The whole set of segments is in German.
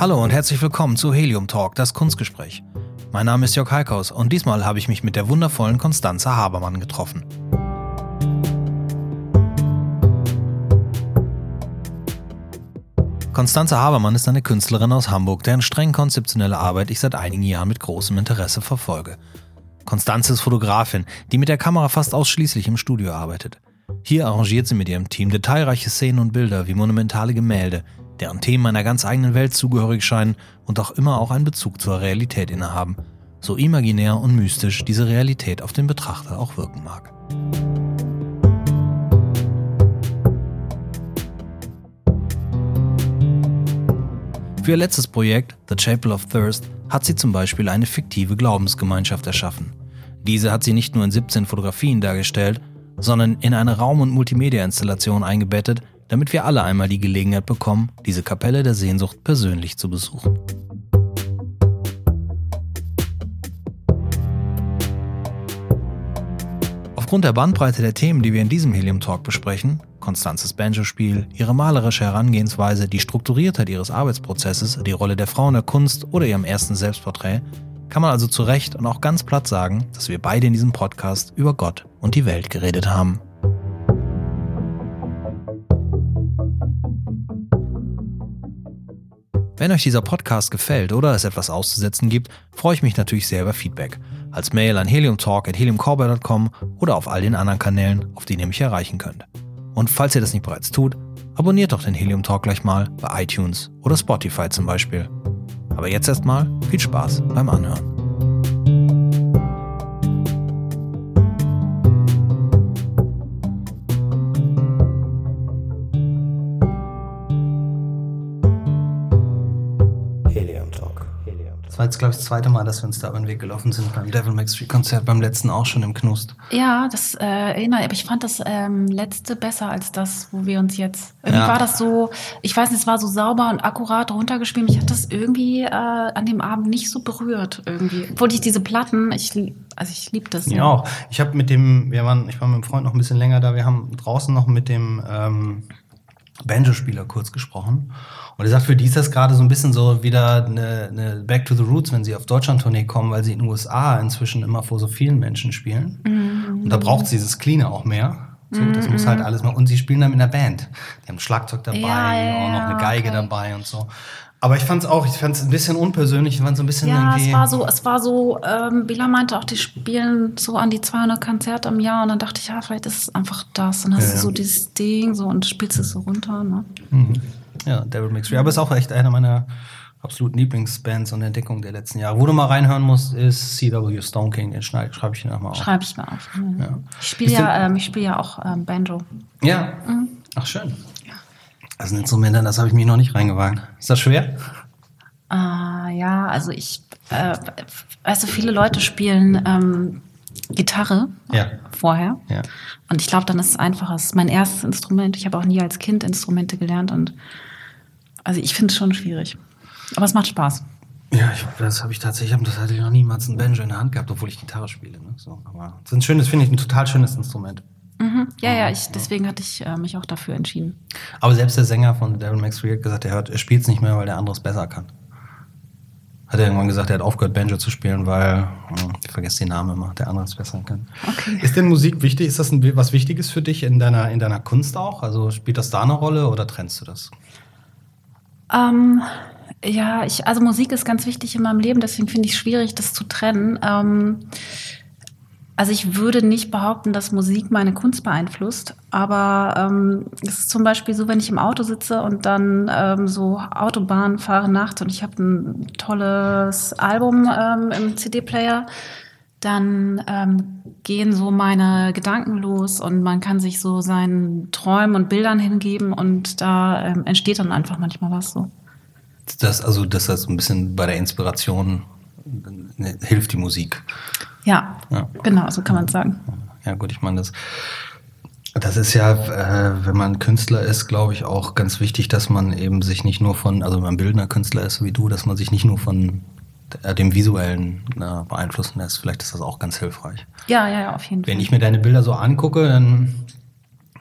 Hallo und herzlich willkommen zu Helium Talk, das Kunstgespräch. Mein Name ist Jörg Heikhaus und diesmal habe ich mich mit der wundervollen Konstanze Habermann getroffen. Konstanze Habermann ist eine Künstlerin aus Hamburg, deren streng konzeptionelle Arbeit ich seit einigen Jahren mit großem Interesse verfolge. Konstanze ist Fotografin, die mit der Kamera fast ausschließlich im Studio arbeitet. Hier arrangiert sie mit ihrem Team detailreiche Szenen und Bilder wie monumentale Gemälde, deren Themen einer ganz eigenen Welt zugehörig scheinen und auch immer auch einen Bezug zur Realität innehaben. So imaginär und mystisch diese Realität auf den Betrachter auch wirken mag. Für ihr letztes Projekt, The Chapel of Thirst, hat sie zum Beispiel eine fiktive Glaubensgemeinschaft erschaffen. Diese hat sie nicht nur in 17 Fotografien dargestellt, sondern in eine Raum- und Multimedia-Installation eingebettet, damit wir alle einmal die Gelegenheit bekommen, diese Kapelle der Sehnsucht persönlich zu besuchen. Aufgrund der Bandbreite der Themen, die wir in diesem Helium Talk besprechen, Konstanzes Banjo-Spiel, ihre malerische Herangehensweise, die Strukturiertheit ihres Arbeitsprozesses, die Rolle der Frau in der Kunst oder ihrem ersten Selbstporträt, kann man also zu Recht und auch ganz platt sagen, dass wir beide in diesem Podcast über Gott und die Welt geredet haben. Wenn euch dieser Podcast gefällt oder es etwas auszusetzen gibt, freue ich mich natürlich sehr über Feedback. Als Mail an heliumtalk.heliumcorber.com oder auf all den anderen Kanälen, auf denen ihr mich erreichen könnt. Und falls ihr das nicht bereits tut, abonniert doch den Helium Talk gleich mal bei iTunes oder Spotify zum Beispiel. Aber jetzt erstmal viel Spaß beim Anhören. War jetzt, glaube ich, das zweite Mal, dass wir uns da über den Weg gelaufen sind beim Devil Max Street Konzert, beim letzten auch schon im Knust. Ja, das äh, erinnere aber ich fand das ähm, letzte besser als das, wo wir uns jetzt. Irgendwie Ja. war das so, ich weiß nicht, es war so sauber und akkurat runtergespielt. Mich hat das irgendwie äh, an dem Abend nicht so berührt irgendwie. Obwohl ich diese Platten, ich also ich liebe das. Ja, auch. Ich habe mit dem, wir waren, ich war mit dem Freund noch ein bisschen länger da, wir haben draußen noch mit dem ähm, Banjo-Spieler kurz gesprochen. Und er sagt, für die ist das gerade so ein bisschen so wieder eine, eine Back to the Roots, wenn sie auf Deutschland-Tournee kommen, weil sie in den USA inzwischen immer vor so vielen Menschen spielen. Und da braucht sie dieses Cleane auch mehr. So, das muss halt alles mal. Und sie spielen dann in der Band. Die haben Schlagzeug dabei, Ja, ja, auch noch eine Geige okay. dabei und so. Aber ich fand es auch, ich fand es ein bisschen unpersönlich, ich fand so ein bisschen Ja, es war so, es war so, ähm, Bela meinte auch, die spielen so an die 200 Konzerte im Jahr und dann dachte ich, ja, vielleicht ist es einfach das. Dann hast Ja, du so dieses Ding so und spielst es so runter. Ne? Mhm. Ja, Devil Mix Aber ist auch echt eine meiner absoluten Lieblingsbands und Entdeckungen der letzten Jahre. Wo du mal reinhören musst, ist CW Stone King. Den schneid- schreibe ich dir nochmal auf. Schreibe ich mal auf. Ja. Ich spiele ja, ähm, ich spiele ja auch ähm, Banjo. Ja. Ach, schön. Das ist ein Instrument, das habe ich mich noch nicht reingewagt. Ist das schwer? Ah, ja, also ich, äh, weißt du, viele Leute spielen ähm, Gitarre Ja. vorher. Ja. Und ich glaube, dann ist es einfacher. Es ist mein erstes Instrument. Ich habe auch nie als Kind Instrumente gelernt und also ich finde es schon schwierig. Aber es macht Spaß. Ja, ich, das habe ich tatsächlich, ich habe tatsächlich noch niemals ein Banjo in der Hand gehabt, obwohl ich Gitarre spiele. Ne? So, aber es ist ein schönes, finde ich, ein total schönes Instrument. Mhm. Ja, ja, ich, deswegen hatte ich äh, mich auch dafür entschieden. Aber selbst der Sänger von Devil Max Free hat gesagt, er, hört, er spielt es nicht mehr, weil der andere es besser kann. Hat er irgendwann gesagt, er hat aufgehört, Banjo zu spielen, weil, hm, ich vergesse den Namen immer, der andere es besser kann. Okay. Ist denn Musik wichtig? Ist das ein, was Wichtiges für dich in deiner, in deiner Kunst auch? Also spielt das da eine Rolle oder trennst du das? Ähm, ja, ich, also Musik ist ganz wichtig in meinem Leben, deswegen finde ich es schwierig, das zu trennen. Ähm, also ich würde nicht behaupten, dass Musik meine Kunst beeinflusst, aber ähm, es ist zum Beispiel so, wenn ich im Auto sitze und dann ähm, so Autobahn fahre nachts und ich habe ein tolles Album ähm, im CD-Player, dann ähm, gehen so meine Gedanken los und man kann sich so seinen Träumen und Bildern hingeben und da ähm, entsteht dann einfach manchmal was so. Das, also, dass das so ein bisschen bei der Inspiration äh, hilft die Musik. Ja, Ja. genau, so kann man sagen. Ja, gut, ich meine, das, das ist ja, äh, wenn man Künstler ist, glaube ich, auch ganz wichtig, dass man eben sich nicht nur von, also wenn man bildender Künstler ist, wie du, dass man sich nicht nur von äh, dem Visuellen äh, beeinflussen lässt. Vielleicht ist das auch ganz hilfreich. Ja, ja, ja, auf jeden Wenn Fall. ich mir deine Bilder so angucke, dann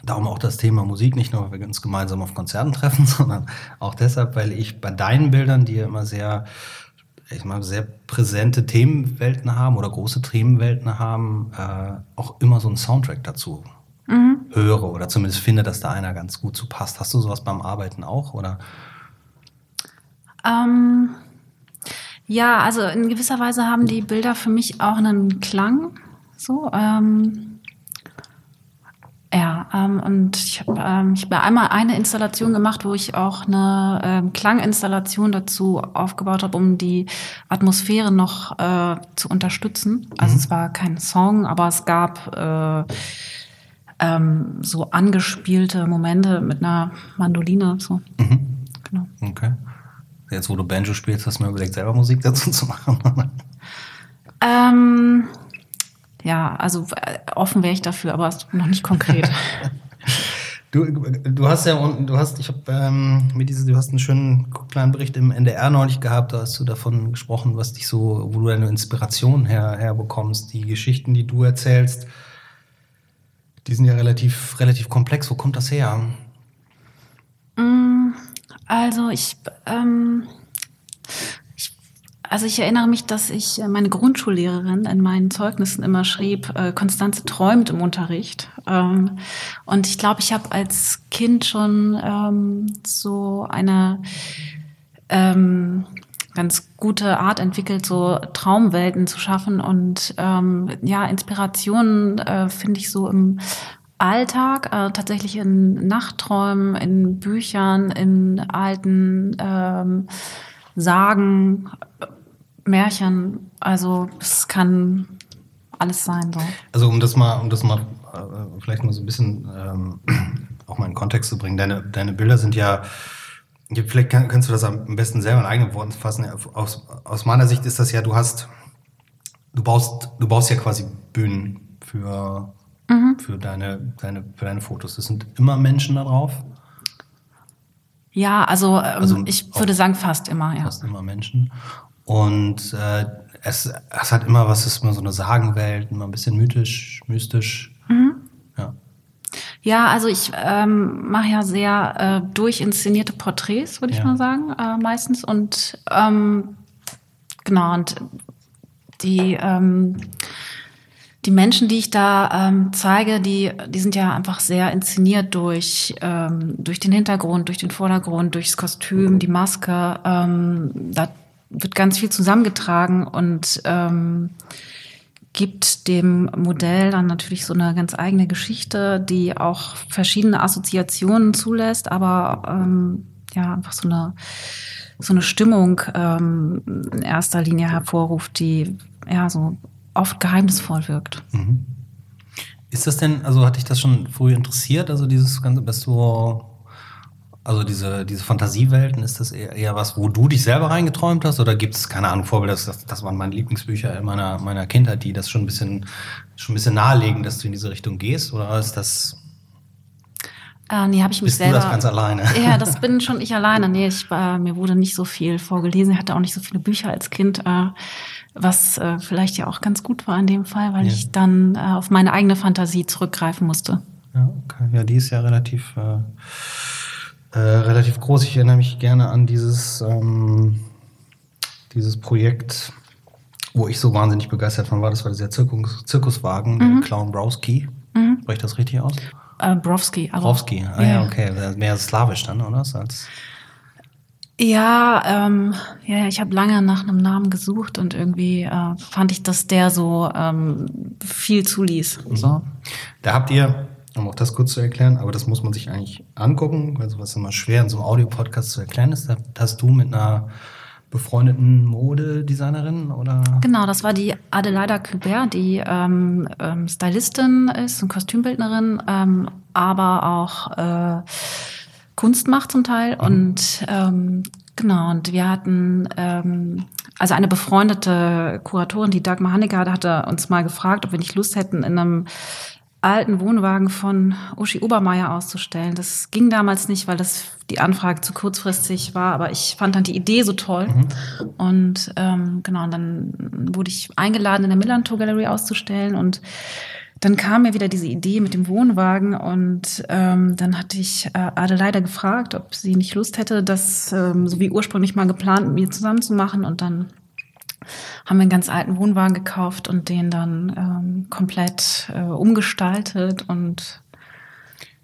darum auch das Thema Musik, nicht nur, weil wir uns gemeinsam auf Konzerten treffen, sondern auch deshalb, weil ich bei deinen Bildern, die ja immer sehr, ich mal, sehr präsente Themenwelten haben oder große Themenwelten haben, äh, auch immer so einen Soundtrack dazu Mhm. höre oder zumindest finde, dass da einer ganz gut zu passt. Hast du sowas beim Arbeiten auch oder? Ähm, ja, also in gewisser Weise haben die Bilder für mich auch einen Klang. So, ähm, ja, ähm, und ich habe ähm, ich hab einmal eine Installation gemacht, wo ich auch eine ähm, Klanginstallation dazu aufgebaut habe, um die Atmosphäre noch äh, zu unterstützen. Also Mhm. es war kein Song, aber es gab äh, ähm, so angespielte Momente mit einer Mandoline. So. Mhm. Genau. Okay. Jetzt, wo du Banjo spielst, hast du mir überlegt, selber Musik dazu zu machen. Ähm, ja, also äh, offen wäre ich dafür, aber noch nicht konkret. Du, du hast ja unten, du hast, ich habe ähm, mit diese, du hast einen schönen kleinen Bericht im NDR neulich gehabt, da hast du davon gesprochen, was dich so, wo du deine Inspiration her, herbekommst, die Geschichten, die du erzählst, die sind ja relativ, relativ komplex. Wo kommt das her? Mm, also ich, ähm, ich, also ich erinnere mich, dass ich äh, meine Grundschullehrerin in meinen Zeugnissen immer schrieb, äh, Konstanze träumt im Unterricht. Ähm, und ich glaube, ich habe als Kind schon ähm, so eine ähm, ganz gute Art entwickelt, so Traumwelten zu schaffen und ja, Inspirationen äh, finde ich so im Alltag, äh, tatsächlich in Nachtträumen, in Büchern, in alten ähm, Sagen, Märchen. Also es kann alles sein. So. Also um das mal, um das mal äh, vielleicht mal so ein bisschen ähm, auch mal in Kontext zu bringen. Deine, deine Bilder sind ja, vielleicht kann, kannst du das am besten selber in eigenen Worten fassen. Aus, aus meiner Sicht ist das ja, du hast, du baust, du baust ja quasi Bühnen für, für deine, deine, für deine Fotos. Das sind immer Menschen da drauf, Ja, also, ähm, Also ich würde sagen fast immer, ja. fast immer Menschen. Und äh, es, es hat immer was, es ist immer so eine Sagenwelt, immer ein bisschen mythisch, mystisch. Ja. Ja, also ich ähm, mache ja sehr äh, durchinszenierte Porträts, würde ich Ja. mal sagen, äh, meistens. Und ähm, genau, und die, ähm, die Menschen, die ich da ähm, zeige, die, die sind ja einfach sehr inszeniert durch, ähm, durch den Hintergrund, durch den Vordergrund, durchs Kostüm, die Maske. Ähm, da wird ganz viel zusammengetragen und ähm, gibt dem Modell dann natürlich so eine ganz eigene Geschichte, die auch verschiedene Assoziationen zulässt, aber ähm, ja, einfach so eine, so eine Stimmung ähm, in erster Linie hervorruft, die ja so oft geheimnisvoll wirkt. Mhm. Ist das denn, also hat dich das schon früh interessiert? Also dieses ganze, bist du, also diese, diese Fantasiewelten, ist das eher, eher was, wo du dich selber reingeträumt hast? Oder gibt es, keine Ahnung, Vorbilder, das, das waren meine Lieblingsbücher in meiner, meiner Kindheit, die das schon ein bisschen, schon ein bisschen nahelegen, dass du in diese Richtung gehst? Oder ist das, Äh, nee, habe ich mich bist du selber. das ganz alleine? Ja, das bin schon ich alleine. Nee, ich, äh, mir wurde nicht so viel vorgelesen. Ich hatte auch nicht so viele Bücher als Kind, äh, was äh, vielleicht ja auch ganz gut war in dem Fall, weil Ja. ich dann äh, auf meine eigene Fantasie zurückgreifen musste. Ja, okay. ja, die ist ja relativ, äh, äh, relativ groß. Ich erinnere mich gerne an dieses, ähm, dieses Projekt, wo ich so wahnsinnig begeistert von war. Das war dieser Zirkus, Zirkuswagen, der Clown Browski. Mhm. Spreche ich das richtig aus? Äh, Browski. Browski, ah ja, okay. Mehr slawisch dann, oder? Als, Ja, ähm, ja, ja, ich habe lange nach einem Namen gesucht und irgendwie äh, fand ich, dass der so ähm, viel zuließ. So. da habt ihr, um auch das kurz zu erklären, aber das muss man sich eigentlich angucken, also was immer schwer in so einem Audio-Podcast zu erklären ist, da hast du mit einer befreundeten Modedesignerin oder? Genau, das war die Adelaida Kubert, die ähm, ähm, Stylistin ist und Kostümbildnerin, ähm, aber auch äh, Kunst macht zum Teil. Und ähm, genau, und wir hatten ähm, also eine befreundete Kuratorin, die Dagmar Hannegar, hatte uns mal gefragt, ob wir nicht Lust hätten, in einem alten Wohnwagen von Uschi Obermeier auszustellen. Das ging damals nicht, weil das die Anfrage zu kurzfristig war, aber ich fand dann die Idee so toll. Mhm. Und ähm, genau, und dann wurde ich eingeladen, in der Millantor Gallery auszustellen und dann kam mir wieder diese Idee mit dem Wohnwagen und ähm, dann hatte ich äh, Adelaide gefragt, ob sie nicht Lust hätte, das ähm, so wie ursprünglich mal geplant mit mir zusammen zu machen und dann haben wir einen ganz alten Wohnwagen gekauft und den dann ähm, komplett äh, umgestaltet und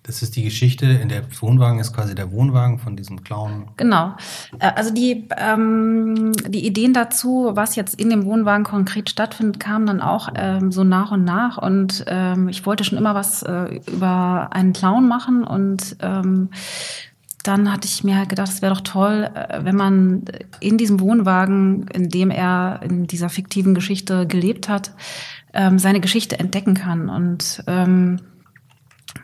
das ist die Geschichte, in der Wohnwagen ist quasi der Wohnwagen von diesem Clown. Genau. Äh, also die, ähm, die Ideen dazu, was jetzt in dem Wohnwagen konkret stattfindet, kamen dann auch ähm, so nach und nach. Und ähm, ich wollte schon immer was äh, über einen Clown machen und ähm, dann hatte ich mir halt gedacht, es wäre doch toll, äh, wenn man in diesem Wohnwagen, in dem er in dieser fiktiven Geschichte gelebt hat, ähm, seine Geschichte entdecken kann. Und ähm,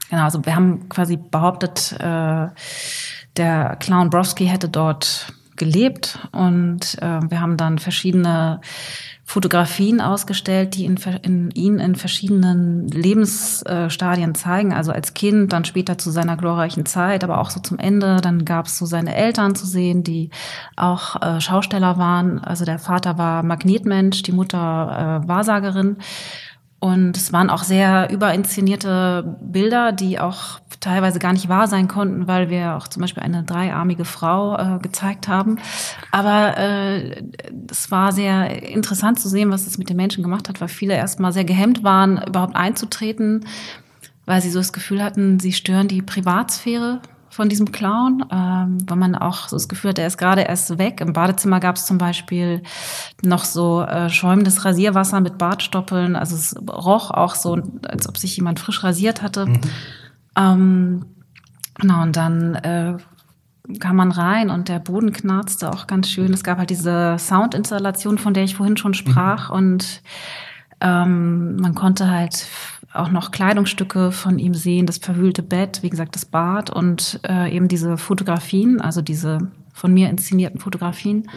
genau, also wir haben quasi behauptet, äh, der Clown Browski hätte dort gelebt und äh, wir haben dann verschiedene Fotografien ausgestellt, die in, in, ihn in verschiedenen Lebensstadien zeigen. Also als Kind, dann später zu seiner glorreichen Zeit, aber auch so zum Ende. Dann gab es so seine Eltern zu sehen, die auch äh, Schausteller waren. Also der Vater war Magnetmensch, die Mutter äh, Wahrsagerin. Und es waren auch sehr überinszenierte Bilder, die auch teilweise gar nicht wahr sein konnten, weil wir auch zum Beispiel eine dreiarmige Frau äh, gezeigt haben. Aber äh, es war sehr interessant zu sehen, was es mit den Menschen gemacht hat, weil viele erstmal sehr gehemmt waren, überhaupt einzutreten, weil sie so das Gefühl hatten, sie stören die Privatsphäre von diesem Clown, ähm, weil man auch so das Gefühl hat, er ist gerade erst weg. Im Badezimmer gab es zum Beispiel noch so äh, schäumendes Rasierwasser mit Bartstoppeln. Also es roch auch so, als ob sich jemand frisch rasiert hatte. Mhm. Ähm, genau, und dann äh, kam man rein und der Boden knarzte auch ganz schön. Es gab halt diese Soundinstallation, von der ich vorhin schon sprach. Mhm. Und ähm, man konnte halt auch noch Kleidungsstücke von ihm sehen, das verwühlte Bett, wie gesagt, das Bad und äh, eben diese Fotografien, also diese von mir inszenierten Fotografien.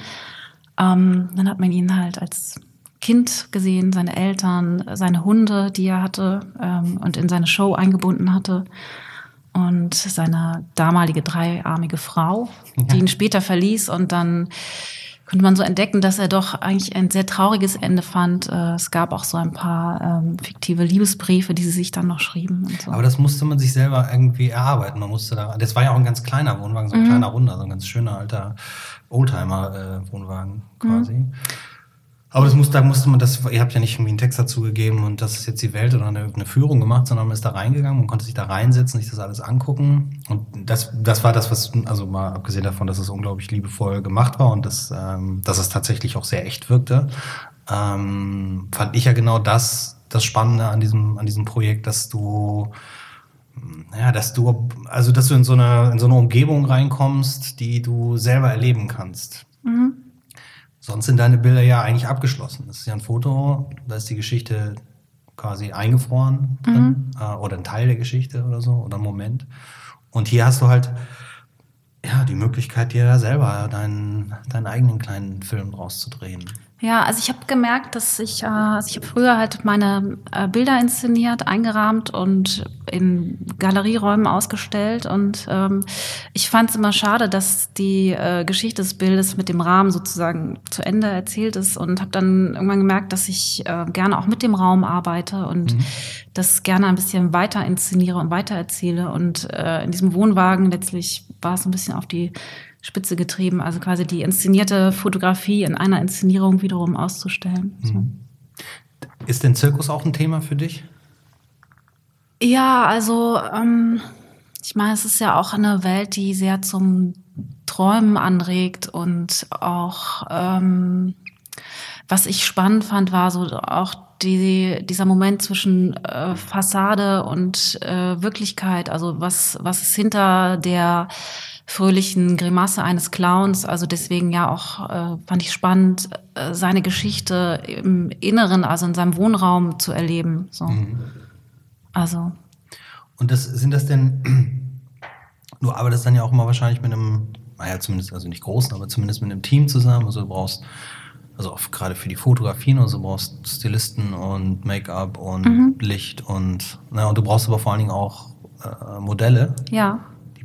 Ähm, dann hat man ihn halt als Kind gesehen, seine Eltern, seine Hunde, die er hatte ähm, und in seine Show eingebunden hatte. Und seine damalige dreiarmige Frau, die ihn später verließ und dann konnte man so entdecken, dass er doch eigentlich ein sehr trauriges Ende fand. Äh, es gab auch so ein paar ähm, fiktive Liebesbriefe, die sie sich dann noch schrieben. So. Aber das musste man sich selber irgendwie erarbeiten. Man musste da, das war ja auch ein ganz kleiner Wohnwagen, so ein mhm. kleiner Runder, so ein ganz schöner alter Oldtimer-Wohnwagen äh, quasi. Mhm. Aber das muss, da musste man das, ihr habt ja nicht irgendwie einen Text dazu gegeben und das ist jetzt die Welt oder eine, eine Führung gemacht, sondern man ist da reingegangen und konnte sich da reinsetzen, sich das alles angucken. Und das, das war das, was, also mal abgesehen davon, dass es unglaublich liebevoll gemacht war und dass, ähm, dass es tatsächlich auch sehr echt wirkte, ähm, fand ich ja genau das, das Spannende an diesem, an diesem Projekt, dass du, ja, dass du, also dass du in so eine, in so eine Umgebung reinkommst, die du selber erleben kannst. Mhm. Sonst sind deine Bilder ja eigentlich abgeschlossen. Das ist ja ein Foto, da ist die Geschichte quasi eingefroren mhm. äh, oder ein Teil der Geschichte oder so oder ein Moment. Und hier hast du halt ja die Möglichkeit, dir da selber deinen, deinen eigenen kleinen Film draus zu drehen. Ja, also ich habe gemerkt, dass ich, äh, also ich habe früher halt meine äh, Bilder inszeniert, eingerahmt und in Galerieräumen ausgestellt. Und ähm, ich fand es immer schade, dass die äh, Geschichte des Bildes mit dem Rahmen sozusagen zu Ende erzählt ist. Und habe dann irgendwann gemerkt, dass ich äh, gerne auch mit dem Raum arbeite und mhm. das gerne ein bisschen weiter inszeniere und weiter erzähle. Und äh, in diesem Wohnwagen letztlich war es ein bisschen auf die Spitze getrieben, also quasi die inszenierte Fotografie in einer Inszenierung wiederum auszustellen. Mhm. Ist denn Zirkus auch ein Thema für dich? Ja, also ähm, ich meine, es ist ja auch eine Welt, die sehr zum Träumen anregt und auch ähm, was ich spannend fand, war so auch die, dieser Moment zwischen äh, Fassade und äh, Wirklichkeit. Also was was ist hinter der fröhlichen Grimasse eines Clowns. Also deswegen ja auch äh, fand ich spannend, äh, seine Geschichte im Inneren, also in seinem Wohnraum zu erleben. So. Mhm. Also. Und das sind das denn, du arbeitest dann ja auch immer wahrscheinlich mit einem, naja, zumindest, also nicht großen, aber zumindest mit einem Team zusammen. Also du brauchst also auch gerade für die Fotografien und so brauchst Stilisten und Make-up und Mhm. Licht und, na, und du brauchst aber vor allen Dingen auch äh, Modelle, Ja.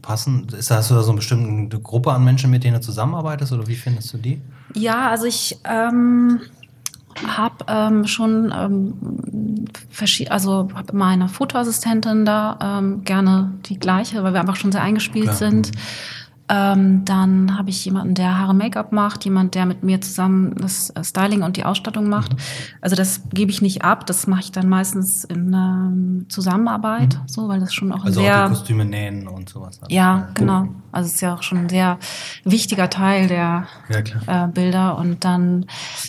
Passen. Ist, hast du da so eine bestimmte Gruppe an Menschen, mit denen du zusammenarbeitest oder wie findest du die? Ja, also ich ähm, habe ähm, schon ähm, also habe immer eine Fotoassistentin da, ähm, gerne die gleiche, weil wir einfach schon sehr eingespielt Klar. sind. Ähm, dann habe ich jemanden, der Haare Make-up macht, jemand, der mit mir zusammen das äh, Styling und die Ausstattung macht. Mhm. Also das gebe ich nicht ab, das mache ich dann meistens in ähm, Zusammenarbeit, so, weil das schon auch Also sehr auch die Kostüme nähen und sowas. ja, genau. Also es ist ja auch schon ein sehr wichtiger Teil der Ja, äh, Bilder. Und dann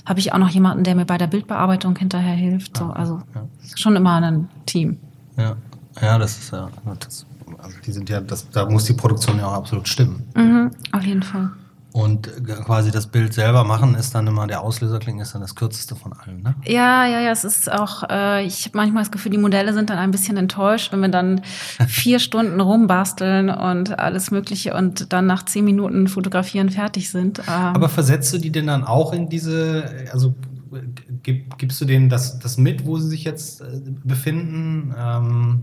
habe ich auch noch jemanden, der mir bei der Bildbearbeitung hinterher hilft. So, also Ja. schon immer ein Team. Ja, ja das ist ja. Das, also die sind ja, das, da muss die Produktion ja auch absolut stimmen. Mhm, auf jeden Fall. Und äh, quasi das Bild selber machen ist dann immer, der Auslöserkling ist dann das kürzeste von allen, ne? Ja, ja, ja, es ist auch, äh, ich habe manchmal das Gefühl, die Modelle sind dann ein bisschen enttäuscht, wenn wir dann vier Stunden rumbasteln und alles Mögliche und dann nach zehn Minuten fotografieren fertig sind. Ähm, Aber versetzt du die denn dann auch in diese, also äh, gib, gibst du denen das, das mit, wo sie sich jetzt äh, befinden? Ähm,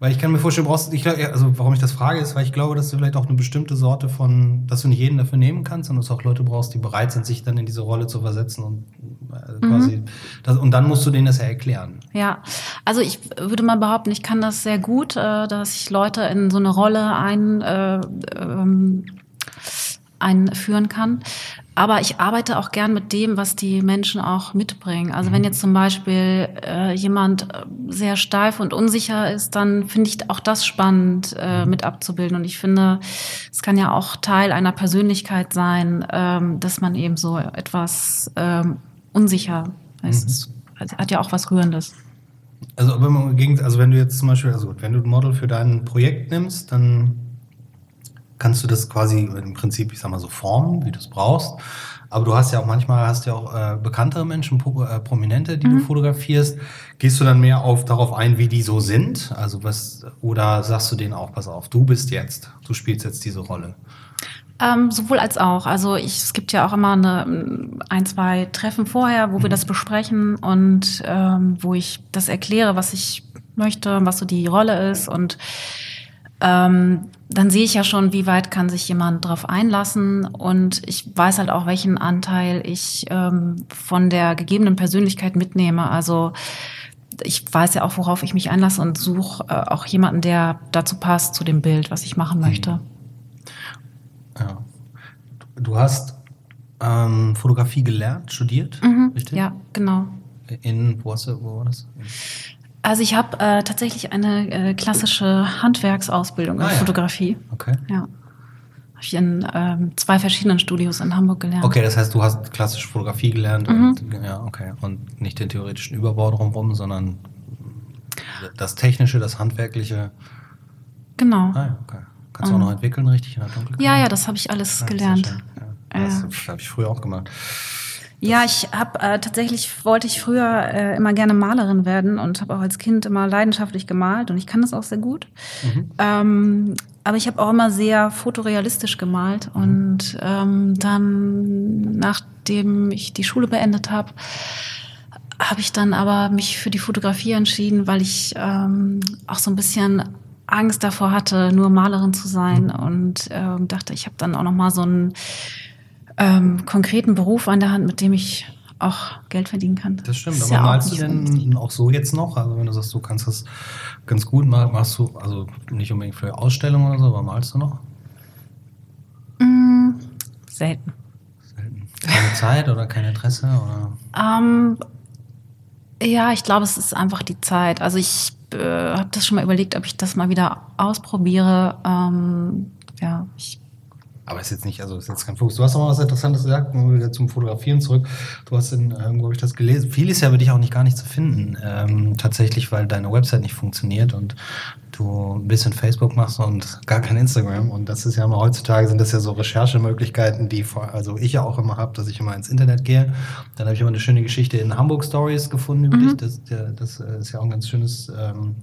weil ich kann mir vorstellen, du brauchst, ich, glaub, also warum ich das frage, ist, weil ich glaube, dass du vielleicht auch eine bestimmte Sorte von, dass du nicht jeden dafür nehmen kannst, sondern dass du auch Leute brauchst, die bereit sind, sich dann in diese Rolle zu versetzen und äh, quasi, das, und dann musst du denen das ja erklären. Ja, also ich würde mal behaupten, ich kann das sehr gut, äh, dass ich Leute in so eine Rolle ein, äh, ähm, einführen kann. Aber ich arbeite auch gern mit dem, was die Menschen auch mitbringen. Also wenn jetzt zum Beispiel äh, jemand äh, sehr steif und unsicher ist, dann finde ich auch das spannend äh, mit abzubilden. Und ich finde, es kann ja auch Teil einer Persönlichkeit sein, ähm, dass man eben so etwas ähm, unsicher ist. Es hat ja auch was Rührendes. Also, wenn man also wenn du jetzt zum Beispiel, also wenn du ein Model für dein Projekt nimmst, dann kannst du das quasi im Prinzip, ich sag mal so formen, wie du es brauchst. Aber du hast ja auch manchmal hast ja auch äh, bekanntere Menschen, äh, Prominente, die du fotografierst. Gehst du dann mehr auf darauf ein, wie die so sind? Also was oder sagst du denen auch, pass auf, du bist jetzt, du spielst jetzt diese Rolle. Ähm, sowohl als auch. Also ich, es gibt ja auch immer eine, ein, zwei Treffen vorher, wo wir das besprechen und ähm, wo ich das erkläre, was ich möchte, was so die Rolle ist. Und ähm, dann sehe ich ja schon, wie weit kann sich jemand darauf einlassen. Und ich weiß halt auch, welchen Anteil ich ähm, von der gegebenen Persönlichkeit mitnehme. Also ich weiß ja auch, worauf ich mich einlasse und suche äh, auch jemanden, der dazu passt, zu dem Bild, was ich machen möchte. Ja. Du hast ähm, Fotografie gelernt, studiert, Mhm, richtig? ja, genau. In, wo, hast du, wo war das? Also ich habe äh, tatsächlich eine äh, klassische Handwerksausbildung in Ah, ja. Fotografie. Okay. Ja. Habe ich in ähm, zwei verschiedenen Studios in Hamburg gelernt. Okay, das heißt, du hast klassisch Fotografie gelernt Mhm. und ja, okay. Und nicht den theoretischen Überbau drumherum, sondern das Technische, das Handwerkliche. Genau. Ah, ja, okay. Kannst du auch noch entwickeln, richtig in der Dunkelkammer? Ja, ja, das habe ich alles Ja, sehr gelernt. Ja, das habe ich früher auch gemacht. Ja, ich habe äh, tatsächlich wollte ich früher äh, immer gerne Malerin werden und habe auch als Kind immer leidenschaftlich gemalt und ich kann das auch sehr gut. Mhm. Ähm, aber ich habe auch immer sehr fotorealistisch gemalt und ähm, dann, nachdem ich die Schule beendet habe, habe ich dann aber mich für die Fotografie entschieden, weil ich ähm, auch so ein bisschen Angst davor hatte, nur Malerin zu sein und ähm, dachte, ich habe dann auch noch mal so einen ähm, konkreten Beruf an der Hand, mit dem ich auch Geld verdienen kann. Das stimmt, ist aber ja malst du denn auch so jetzt noch? Also wenn du sagst, du kannst das ganz gut, mal- machst du, also nicht unbedingt für Ausstellungen oder so, aber malst du noch? Mm, selten. Selten. Keine Zeit oder kein Interesse? Oder? Ähm, ja, ich glaube, es ist einfach die Zeit. Also ich äh, habe das schon mal überlegt, ob ich das mal wieder ausprobiere. Ähm, ja, ich, Aber ist jetzt nicht, also ist jetzt kein Fokus. Du hast noch mal was Interessantes gesagt, wieder zum Fotografieren zurück. Du hast in, irgendwo habe ich das gelesen. Viel ist ja über dich auch nicht gar nicht zu finden. Ähm, tatsächlich, weil deine Website nicht funktioniert und du ein bisschen Facebook machst und gar kein Instagram. Und das ist ja immer heutzutage sind das ja so Recherchemöglichkeiten, die vor, also ich ja auch immer habe, dass ich immer ins Internet gehe. Dann habe ich immer eine schöne Geschichte in Hamburg Stories gefunden über dich. Das, das äh, ist ja auch ein ganz schönes, ähm,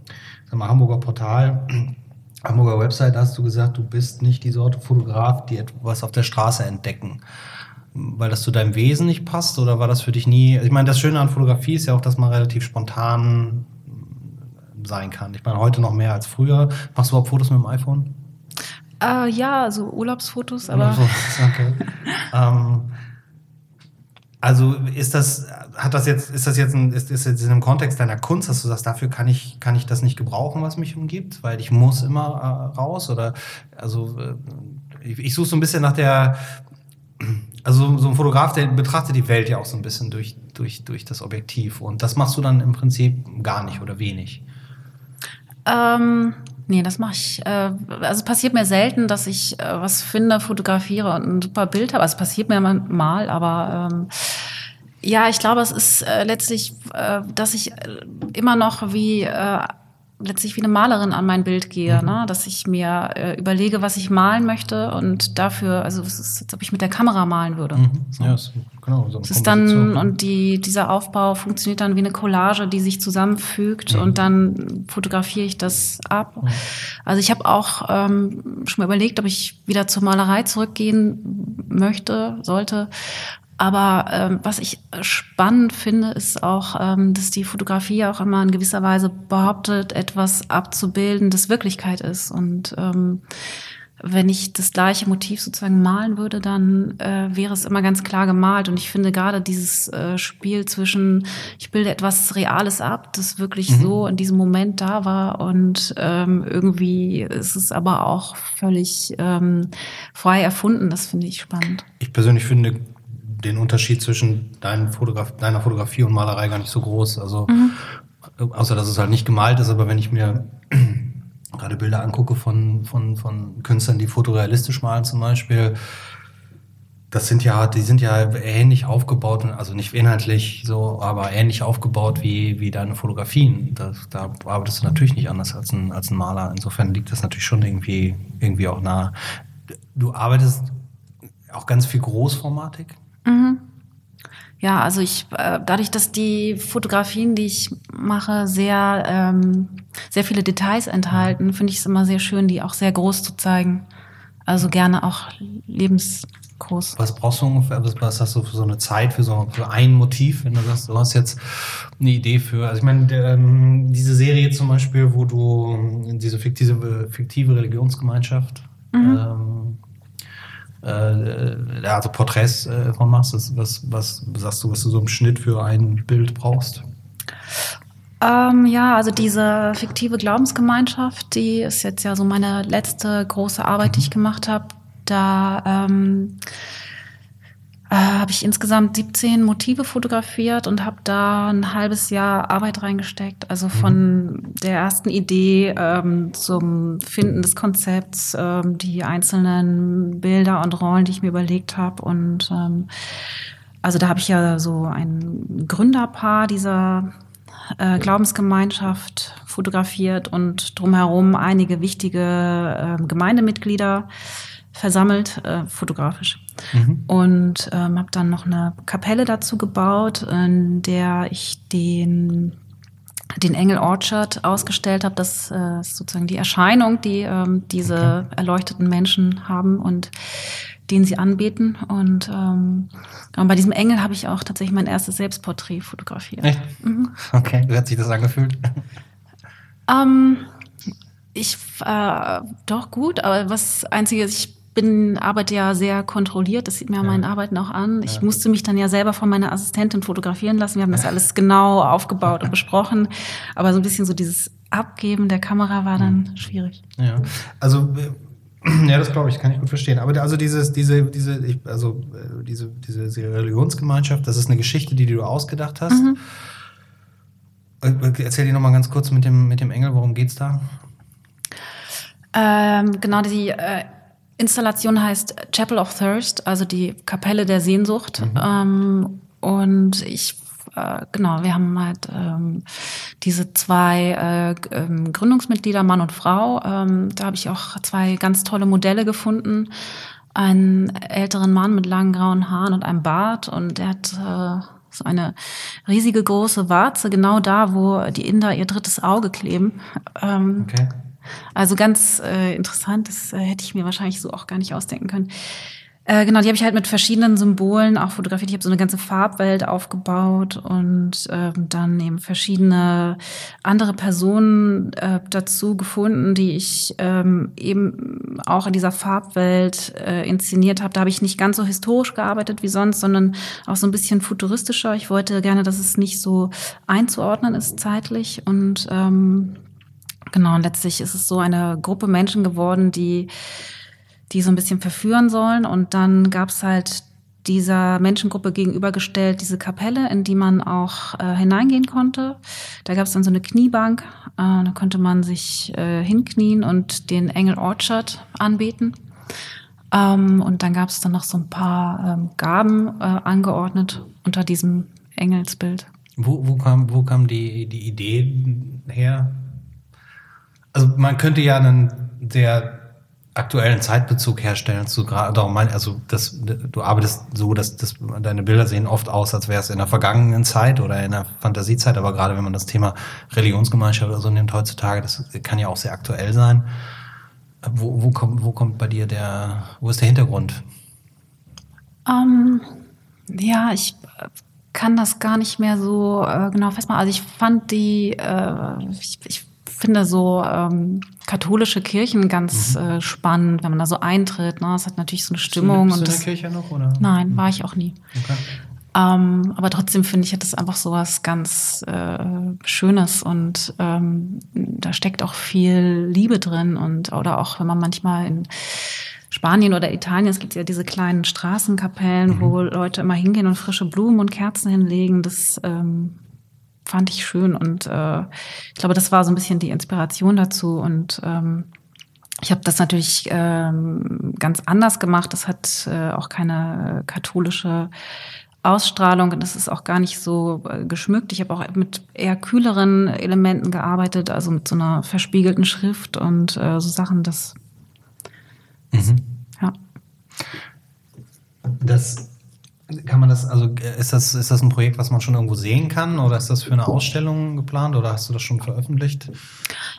sag mal, Hamburger Portal. Hamburger Website hast du gesagt, du bist nicht die Sorte Fotograf, die etwas auf der Straße entdecken. weil das zu deinem Wesen nicht passt oder war das für dich nie? Ich meine, das Schöne an Fotografie ist ja auch, dass man relativ spontan sein kann. Ich meine, heute noch mehr als früher. Machst du überhaupt Fotos mit dem iPhone? Äh, ja, so Urlaubsfotos, aber. okay. ähm, also ist das, hat das jetzt, ist das jetzt, ein, ist, ist jetzt in einem Kontext deiner Kunst, dass du sagst, dafür kann ich, kann ich das nicht gebrauchen, was mich umgibt, weil ich muss immer äh, raus oder, also äh, ich, ich suche so ein bisschen nach der, also so ein Fotograf, der betrachtet die Welt ja auch so ein bisschen durch, durch, durch das Objektiv und das machst du dann im Prinzip gar nicht oder wenig. Ähm, Nee, das mache ich. Äh, also passiert mir selten, dass ich äh, was finde, fotografiere und ein super Bild habe. Also es passiert mir mal, aber ähm, ja, ich glaube, es ist äh, letztlich, äh, dass ich äh, immer noch wie äh, letztlich wie eine Malerin an mein Bild gehe, mhm. ne? dass ich mir äh, überlege, was ich malen möchte und dafür, also es ist, als ob ich mit der Kamera malen würde. Mhm. So. Ja, ist, genau. So es ist dann und die dieser Aufbau funktioniert dann wie eine Collage, die sich zusammenfügt mhm. und dann fotografiere ich das ab. Mhm. Also ich habe auch ähm, schon mal überlegt, ob ich wieder zur Malerei zurückgehen möchte, sollte. Aber ähm, was ich spannend finde, ist auch, ähm, dass die Fotografie auch immer in gewisser Weise behauptet, etwas abzubilden, das Wirklichkeit ist. Und ähm, wenn ich das gleiche Motiv sozusagen malen würde, dann äh, wäre es immer ganz klar gemalt. Und ich finde gerade dieses äh, Spiel zwischen, ich bilde etwas Reales ab, das wirklich mhm. so in diesem Moment da war und ähm, irgendwie ist es aber auch völlig ähm, frei erfunden. Das finde ich spannend. Ich persönlich finde den Unterschied zwischen Fotograf deiner Fotografie und Malerei gar nicht so groß. Also mhm. außer dass es halt nicht gemalt ist, aber wenn ich mir gerade Bilder angucke von, von, von Künstlern, die fotorealistisch malen zum Beispiel, das sind ja, die sind ja ähnlich aufgebaut, also nicht inhaltlich so, aber ähnlich aufgebaut wie, wie deine Fotografien. Das, da arbeitest du natürlich nicht anders als ein, als ein Maler. Insofern liegt das natürlich schon irgendwie, irgendwie auch nah. Du arbeitest auch ganz viel großformatig. Mhm. Ja, also ich, äh, dadurch, dass die Fotografien, die ich mache, sehr, ähm, sehr viele Details enthalten, finde ich es immer sehr schön, die auch sehr groß zu zeigen. Also gerne auch lebensgroß. Was brauchst du ungefähr, was, hast du für so eine Zeit, für so ein Motiv, wenn du sagst, du hast jetzt eine Idee für, also ich meine, ähm, diese Serie zum Beispiel, wo du diese fiktive, fiktive Religionsgemeinschaft mhm. ähm, äh, also Porträts äh, von machst. Was, was sagst du, was du so im Schnitt für ein Bild brauchst? Ähm, ja, also diese fiktive Glaubensgemeinschaft, die ist jetzt ja so meine letzte große Arbeit, mhm. die ich gemacht habe. Da ähm, äh, habe ich insgesamt 17 Motive fotografiert und habe da ein halbes Jahr Arbeit reingesteckt. Also von mhm. der ersten Idee ähm, zum Finden des Konzepts, ähm, die einzelnen Bilder und Rollen, die ich mir überlegt habe. Und ähm, also da habe ich ja so ein Gründerpaar dieser äh, Glaubensgemeinschaft fotografiert und drumherum einige wichtige äh, Gemeindemitglieder versammelt, äh, fotografisch. Mhm. Und ähm, habe dann noch eine Kapelle dazu gebaut, in der ich den den Engel Orchard ausgestellt habe. Das äh, ist sozusagen die Erscheinung, die ähm, diese okay. erleuchteten Menschen haben und den sie anbeten. Und, ähm, und bei diesem Engel habe ich auch tatsächlich mein erstes Selbstporträt fotografiert. Echt? Mhm. Okay, wie hat sich das angefühlt? Ähm, ich äh, doch gut, aber was einzige, ich bin, arbeite ja sehr kontrolliert, das sieht mir ja. meinen Arbeiten auch an. Ich ja. musste mich dann ja selber von meiner Assistentin fotografieren lassen. Wir haben das alles genau aufgebaut und besprochen. Aber so ein bisschen so dieses Abgeben der Kamera war dann mhm. schwierig. Ja, also äh, ja, das glaube ich, kann ich gut verstehen. Aber also dieses, diese, diese, also äh, diese, diese Religionsgemeinschaft, das ist eine Geschichte, die du ausgedacht hast. Mhm. Äh, erzähl dir noch mal ganz kurz mit dem, mit dem Engel, worum geht's da? Ähm, genau, die äh, Installation heißt Chapel of Thirst, also die Kapelle der Sehnsucht. Mhm. Ähm, und ich, äh, genau, wir haben halt ähm, diese zwei äh, ähm, Gründungsmitglieder, Mann und Frau. Ähm, da habe ich auch zwei ganz tolle Modelle gefunden. Einen älteren Mann mit langen grauen Haaren und einem Bart. Und der hat äh, so eine riesige große Warze, genau da, wo die Inder ihr drittes Auge kleben. Ähm, okay. Also ganz äh, interessant, das äh, hätte ich mir wahrscheinlich so auch gar nicht ausdenken können. Äh, genau, die habe ich halt mit verschiedenen Symbolen auch fotografiert. Ich habe so eine ganze Farbwelt aufgebaut und ähm, dann eben verschiedene andere Personen äh, dazu gefunden, die ich ähm, eben auch in dieser Farbwelt äh, inszeniert habe. Da habe ich nicht ganz so historisch gearbeitet wie sonst, sondern auch so ein bisschen futuristischer. Ich wollte gerne, dass es nicht so einzuordnen ist zeitlich und ähm, genau, und letztlich ist es so eine Gruppe Menschen geworden, die die so ein bisschen verführen sollen. Und dann gab es halt dieser Menschengruppe gegenübergestellt diese Kapelle, in die man auch äh, hineingehen konnte. Da gab es dann so eine Kniebank, äh, da konnte man sich äh, hinknien und den Engel Orchard anbeten. Ähm, und dann gab es dann noch so ein paar ähm, Gaben äh, angeordnet unter diesem Engelsbild. Wo, wo, kam, wo kam die, die Idee her? Also man könnte ja einen sehr aktuellen Zeitbezug herstellen zu gerade also das du arbeitest so dass, dass deine Bilder sehen oft aus als wäre es in der vergangenen Zeit oder in der Fantasiezeit aber gerade wenn man das Thema Religionsgemeinschaft oder so nimmt heutzutage das kann ja auch sehr aktuell sein. Wo, wo kommt wo kommt bei dir der wo ist der Hintergrund? Um, ähm, ja ich kann das gar nicht mehr so äh, genau festmachen. Also ich fand die äh, ich, ich finde so ähm, katholische Kirchen ganz mhm. äh, spannend, wenn man da so eintritt. Ne? Das hat natürlich so eine Stimmung. Bist du, bist und du in der Kirche noch? Oder? Nein, mhm. war ich auch nie. Okay. Ähm, aber trotzdem finde ich, hat das einfach so was ganz äh, Schönes und ähm, da steckt auch viel Liebe drin und oder auch wenn man manchmal in Spanien oder Italien, es gibt ja diese kleinen Straßenkapellen, mhm. wo Leute immer hingehen und frische Blumen und Kerzen hinlegen. Das ähm, fand ich schön und äh, ich glaube, das war so ein bisschen die Inspiration dazu und ähm, ich habe das natürlich ähm, ganz anders gemacht. Das hat äh, auch keine katholische Ausstrahlung und das ist auch gar nicht so äh, geschmückt. Ich habe auch mit eher kühleren Elementen gearbeitet, also mit so einer verspiegelten Schrift und äh, so Sachen, das mhm. ja. Das kann man das, also ist das, ist das ein Projekt, was man schon irgendwo sehen kann oder ist das für eine Ausstellung geplant oder hast du das schon veröffentlicht?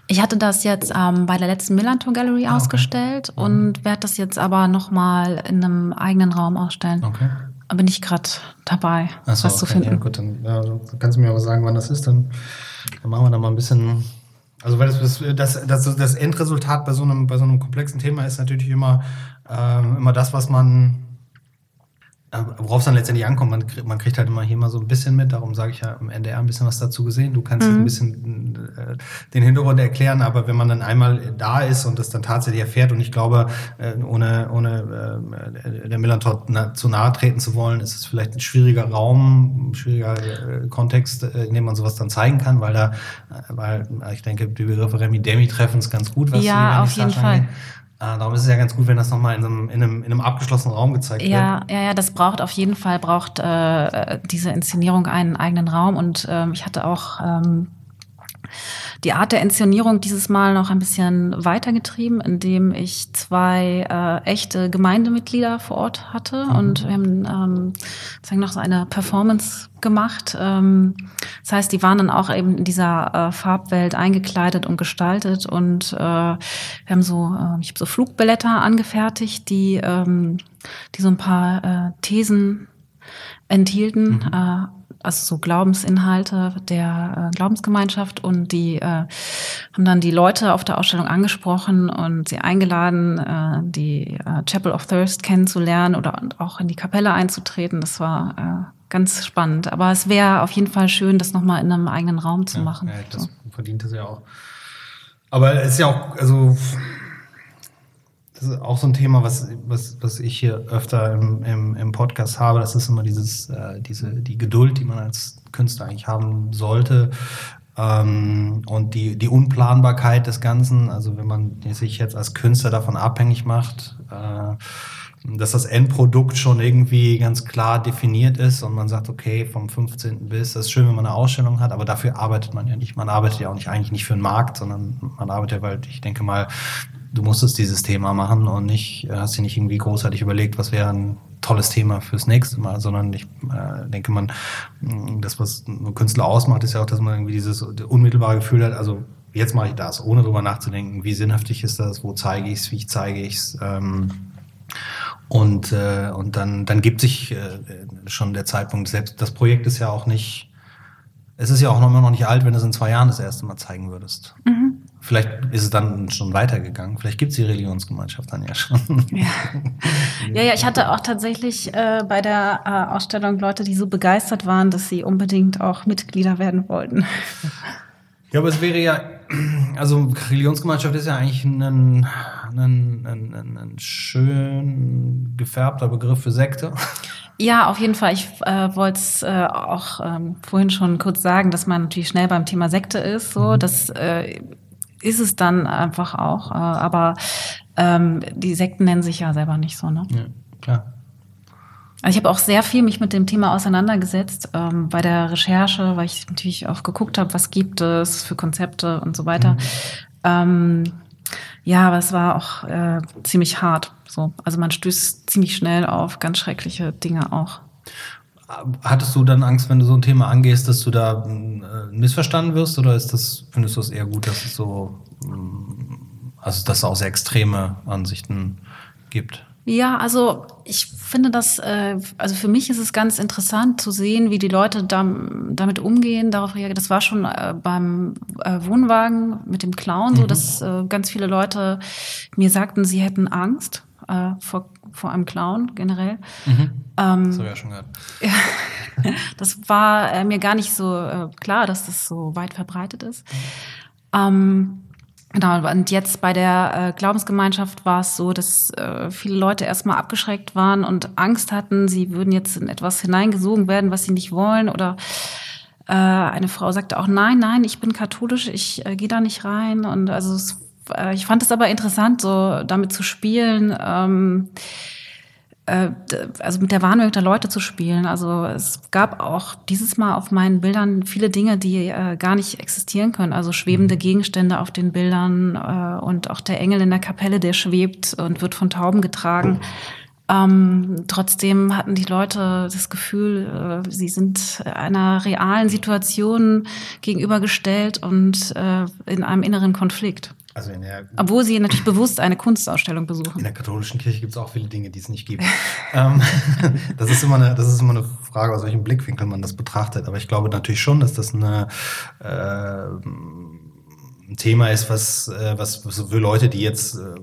Ich hatte das jetzt ähm, bei der letzten Millantor Gallery ah, ausgestellt okay. und werde das jetzt aber nochmal in einem eigenen Raum ausstellen. Okay. Da bin ich gerade dabei, so, was okay. zu finden. Ja, gut, dann ja, kannst du mir aber sagen, wann das ist, dann, dann machen wir da mal ein bisschen also weil das, das, das, das Endresultat bei so einem, bei so einem komplexen Thema ist natürlich immer, ähm, immer das, was man worauf es dann letztendlich ankommt, man, man, kriegt halt immer hier mal so ein bisschen mit, darum sage ich ja im NDR ein bisschen was dazu gesehen. Du kannst mhm. ein bisschen äh, den Hintergrund erklären, aber wenn man dann einmal da ist und das dann tatsächlich erfährt und ich glaube, äh, ohne, ohne äh, der Millantor na, zu nahe treten zu wollen, ist es vielleicht ein schwieriger Raum, ein schwieriger äh, Kontext, äh, in dem man sowas dann zeigen kann, weil da, äh, weil ich denke, die Begriffe Remi Demi treffen es ganz gut, was ja, auf jeden Fall. Angeht. Ah, darum ist es ja ganz gut, wenn das nochmal in einem, in, einem, in einem abgeschlossenen Raum gezeigt ja, wird. Ja, ja, das braucht auf jeden Fall, braucht äh, diese Inszenierung einen eigenen Raum. Und ähm, ich hatte auch ähm, die Art der Inszenierung dieses Mal noch ein bisschen weitergetrieben, indem ich zwei äh, echte Gemeindemitglieder vor Ort hatte mhm. und wir haben ähm, sozusagen noch so eine Performance gemacht. Ähm, das heißt, die waren dann auch eben in dieser äh, Farbwelt eingekleidet und gestaltet und äh, wir haben so, äh, ich habe so Flugblätter angefertigt, die, ähm, die so ein paar äh, Thesen enthielten. Mhm. Äh, also so Glaubensinhalte der äh, Glaubensgemeinschaft und die äh, haben dann die Leute auf der Ausstellung angesprochen und sie eingeladen, äh, die äh, Chapel of Thirst kennenzulernen oder auch in die Kapelle einzutreten. Das war äh, ganz spannend. Aber es wäre auf jeden Fall schön, das nochmal in einem eigenen Raum zu ja, machen. Ja, das so. verdient es ja auch. Aber es ist ja auch, also das ist auch so ein Thema, was, was, was ich hier öfter im, im, im Podcast habe. Das ist immer dieses, äh, diese, die Geduld, die man als Künstler eigentlich haben sollte. Ähm, und die, die Unplanbarkeit des Ganzen. Also wenn man sich jetzt als Künstler davon abhängig macht, äh, dass das Endprodukt schon irgendwie ganz klar definiert ist und man sagt, okay, vom 15. bis, das ist schön, wenn man eine Ausstellung hat, aber dafür arbeitet man ja nicht. Man arbeitet ja auch nicht eigentlich nicht für den Markt, sondern man arbeitet ja, weil ich denke mal, du musstest dieses Thema machen und nicht, hast dir nicht irgendwie großartig überlegt, was wäre ein tolles Thema fürs nächste Mal, sondern ich äh, denke, man, das, was ein Künstler ausmacht, ist ja auch, dass man irgendwie dieses unmittelbare Gefühl hat, also jetzt mache ich das, ohne drüber nachzudenken, wie sinnhaftig ist das, wo zeige ich es, wie zeige ich es. Ähm, Und, äh, und dann, dann gibt sich äh, schon der Zeitpunkt selbst. Das Projekt ist ja auch nicht, es ist ja auch noch, noch nicht alt, wenn du es in zwei Jahren das erste Mal zeigen würdest. Mhm. Vielleicht ist es dann schon weitergegangen. Vielleicht gibt es die Religionsgemeinschaft dann ja schon. Ja, ja, ja ich hatte auch tatsächlich äh, bei der äh, Ausstellung Leute, die so begeistert waren, dass sie unbedingt auch Mitglieder werden wollten. Ja, aber es wäre ja, also Religionsgemeinschaft ist ja eigentlich ein, ein, ein, ein schön gefärbter Begriff für Sekte. Ja, auf jeden Fall. Ich äh, wollte es äh, auch ähm, vorhin schon kurz sagen, dass man natürlich schnell beim Thema Sekte ist. So, mhm. das äh, ist es dann einfach auch. Äh, aber ähm, die Sekten nennen sich ja selber nicht so, ne? Ja, klar. Also ich habe auch sehr viel mich mit dem Thema auseinandergesetzt ähm, bei der Recherche, weil ich natürlich auch geguckt habe, was gibt es für Konzepte und so weiter. Mhm. Ähm, ja, aber es war auch äh, ziemlich hart. So, also man stößt ziemlich schnell auf ganz schreckliche Dinge auch. Hattest du dann Angst, wenn du so ein Thema angehst, dass du da äh, missverstanden wirst, oder ist das, findest du es eher gut, dass es so, mm, also dass es auch sehr extreme Ansichten gibt? Ja, also ich finde das, äh, also für mich ist es ganz interessant zu sehen, wie die Leute da, damit umgehen, darauf reagieren. Das war schon äh, beim äh, Wohnwagen mit dem Clown mhm. so, dass äh, ganz viele Leute mir sagten, sie hätten Angst äh, vor, vor einem Clown generell. Mhm. Ähm, das habe ich ja schon gehört. das war äh, mir gar nicht so äh, klar, dass das so weit verbreitet ist. Ähm, Genau, und jetzt bei der äh, Glaubensgemeinschaft war es so, dass äh, viele Leute erstmal abgeschreckt waren und Angst hatten, sie würden jetzt in etwas hineingesogen werden, was sie nicht wollen. Oder äh, eine Frau sagte auch, nein, nein, ich bin katholisch, ich äh, gehe da nicht rein. Und also es, äh, ich fand es aber interessant, so damit zu spielen. Ähm, äh, also mit der Wahrnehmung der Leute zu spielen. Also es gab auch dieses Mal auf meinen Bildern viele Dinge, die äh, gar nicht existieren können. Also schwebende mhm. Gegenstände auf den Bildern äh, und auch der Engel in der Kapelle, der schwebt und wird von Tauben getragen. Ähm, trotzdem hatten die Leute das Gefühl, äh, sie sind einer realen Situation gegenübergestellt und äh, in einem inneren Konflikt. Also in der, Obwohl sie natürlich bewusst eine Kunstausstellung besuchen. In der katholischen Kirche gibt es auch viele Dinge, die es nicht gibt. ähm, das, ist immer eine, das ist immer eine Frage, aus welchem Blickwinkel man das betrachtet. Aber ich glaube natürlich schon, dass das eine, äh, ein Thema ist, was, äh, was für Leute, die jetzt äh,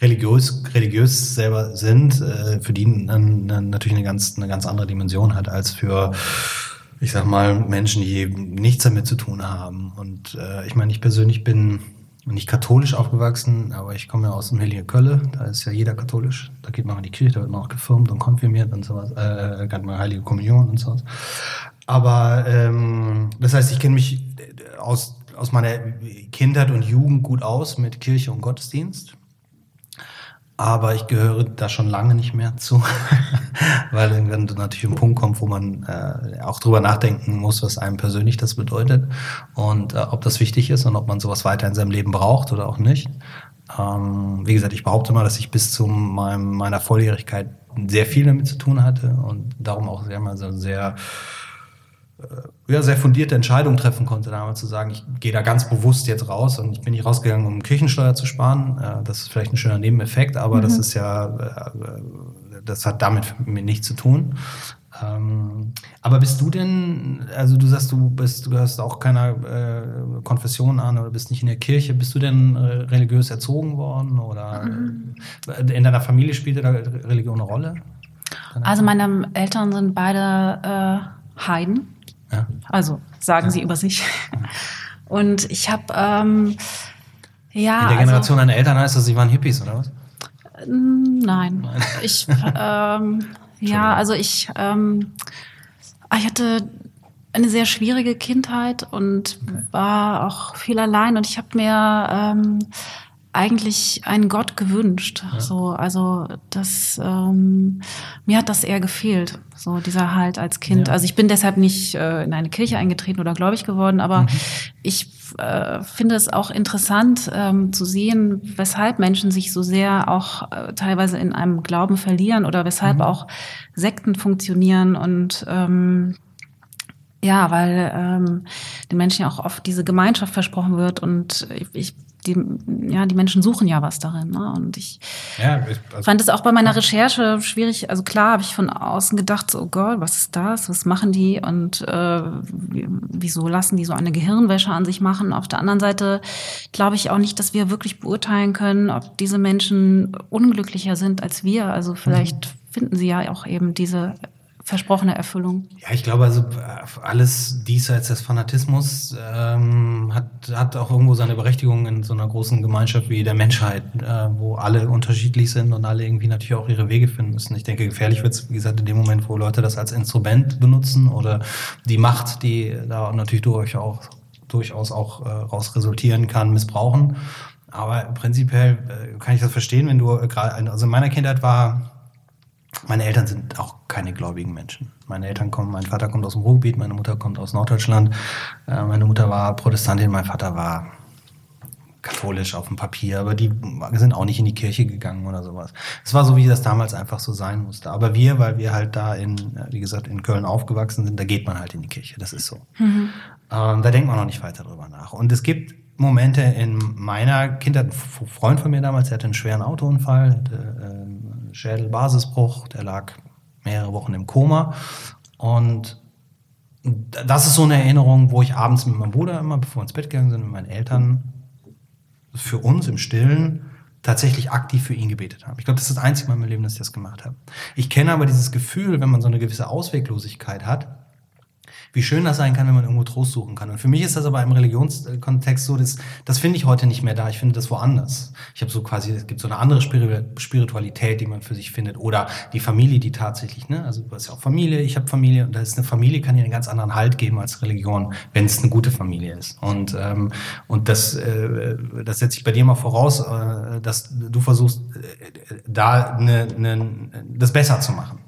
religiös, religiös selber sind, äh, für die natürlich eine ganz, eine ganz andere Dimension hat als für ich sag mal, Menschen, die nichts damit zu tun haben. Und äh, ich meine, ich persönlich bin nicht katholisch aufgewachsen, aber ich komme ja aus dem Heilige Kölle, da ist ja jeder katholisch. Da geht man in die Kirche, da wird man auch gefirmt und konfirmiert und sowas, äh, hat man Heilige Kommunion und sowas. Aber ähm, das heißt, ich kenne mich aus, aus meiner Kindheit und Jugend gut aus mit Kirche und Gottesdienst. Aber ich gehöre da schon lange nicht mehr zu, weil irgendwann natürlich ein Punkt kommt, wo man äh, auch drüber nachdenken muss, was einem persönlich das bedeutet und äh, ob das wichtig ist und ob man sowas weiter in seinem Leben braucht oder auch nicht. Ähm, wie gesagt, ich behaupte mal, dass ich bis zu meinem, meiner Volljährigkeit sehr viel damit zu tun hatte und darum auch sehr mal so sehr ja, sehr fundierte Entscheidung treffen konnte, damals zu sagen, ich gehe da ganz bewusst jetzt raus und ich bin nicht rausgegangen, um Kirchensteuer zu sparen. Äh, das ist vielleicht ein schöner Nebeneffekt, aber mhm. das ist ja, äh, das hat damit mit nichts zu tun. Ähm, aber bist du denn, also du sagst, du bist, du hast auch keiner äh, Konfession an oder bist nicht in der Kirche, bist du denn äh, religiös erzogen worden oder mhm. in deiner Familie spielte da Religion eine Rolle? Also meine Eltern sind beide äh, Heiden. Ja. Also sagen ja. sie über sich. Und ich habe ähm, ja. In der Generation also, deiner Eltern heißt das, sie waren Hippies, oder was? Nein. Nein. Ich, ähm, ja, also ich, ähm, ich hatte eine sehr schwierige Kindheit und okay. war auch viel allein und ich habe mir ähm, eigentlich einen Gott gewünscht. Ja. So, also das ähm, mir hat das eher gefehlt, so dieser Halt als Kind. Ja. Also ich bin deshalb nicht äh, in eine Kirche eingetreten oder gläubig geworden, aber mhm. ich äh, finde es auch interessant ähm, zu sehen, weshalb Menschen sich so sehr auch äh, teilweise in einem Glauben verlieren oder weshalb mhm. auch Sekten funktionieren und ähm, Ja, weil ähm, den Menschen ja auch oft diese Gemeinschaft versprochen wird und ich, die, ja, die Menschen suchen ja was darin. Ne? Und ich, ja, ich also, fand es auch bei meiner Recherche schwierig. Also klar habe ich von außen gedacht, so, oh Gott, was ist das? Was machen die? Und äh, wieso lassen die so eine Gehirnwäsche an sich machen? Auf der anderen Seite glaube ich auch nicht, dass wir wirklich beurteilen können, ob diese Menschen unglücklicher sind als wir. Also vielleicht mhm. finden sie ja auch eben diese versprochene Erfüllung? Ja, ich glaube, also alles diesseits des Fanatismus ähm, hat, hat auch irgendwo seine Berechtigung in so einer großen Gemeinschaft wie der Menschheit, äh, wo alle unterschiedlich sind und alle irgendwie natürlich auch ihre Wege finden müssen. Ich denke, gefährlich wird es, wie gesagt, in dem Moment, wo Leute das als Instrument benutzen oder die Macht, die da natürlich durch auch, durchaus auch äh, raus resultieren kann, missbrauchen. Aber prinzipiell äh, kann ich das verstehen, wenn du äh, gerade, also in meiner Kindheit war meine Eltern sind auch keine gläubigen Menschen. Meine Eltern kommen, mein Vater kommt aus dem Ruhrgebiet, meine Mutter kommt aus Norddeutschland. Äh, meine Mutter war Protestantin, mein Vater war katholisch auf dem Papier, aber die sind auch nicht in die Kirche gegangen oder sowas. Es war so, wie das damals einfach so sein musste. Aber wir, weil wir halt da in, äh, wie gesagt, in Köln aufgewachsen sind, da geht man halt in die Kirche. Das ist so. Mhm. Ähm, da denkt man noch nicht weiter drüber nach. Und es gibt Momente in meiner Kindheit, ein Freund von mir damals, der hatte einen schweren Autounfall, hatte, äh, Schädelbasisbruch, der lag mehrere Wochen im Koma. Und das ist so eine Erinnerung, wo ich abends mit meinem Bruder immer, bevor wir ins Bett gegangen sind, mit meinen Eltern für uns im Stillen tatsächlich aktiv für ihn gebetet haben. Ich glaube, das ist das einzige Mal in meinem Leben, dass ich das gemacht habe. Ich kenne aber dieses Gefühl, wenn man so eine gewisse Ausweglosigkeit hat, wie schön das sein kann, wenn man irgendwo Trost suchen kann. Und für mich ist das aber im Religionskontext so, das, das finde ich heute nicht mehr da. Ich finde das woanders. Ich habe so quasi, es gibt so eine andere Spiritualität, die man für sich findet. Oder die Familie, die tatsächlich, ne, also du hast ja auch Familie, ich habe Familie und da ist eine Familie, kann dir einen ganz anderen Halt geben als Religion, wenn es eine gute Familie ist. Und, ähm, und das, äh, das setze ich bei dir mal voraus, äh, dass du versuchst, äh, da eine, eine, das besser zu machen.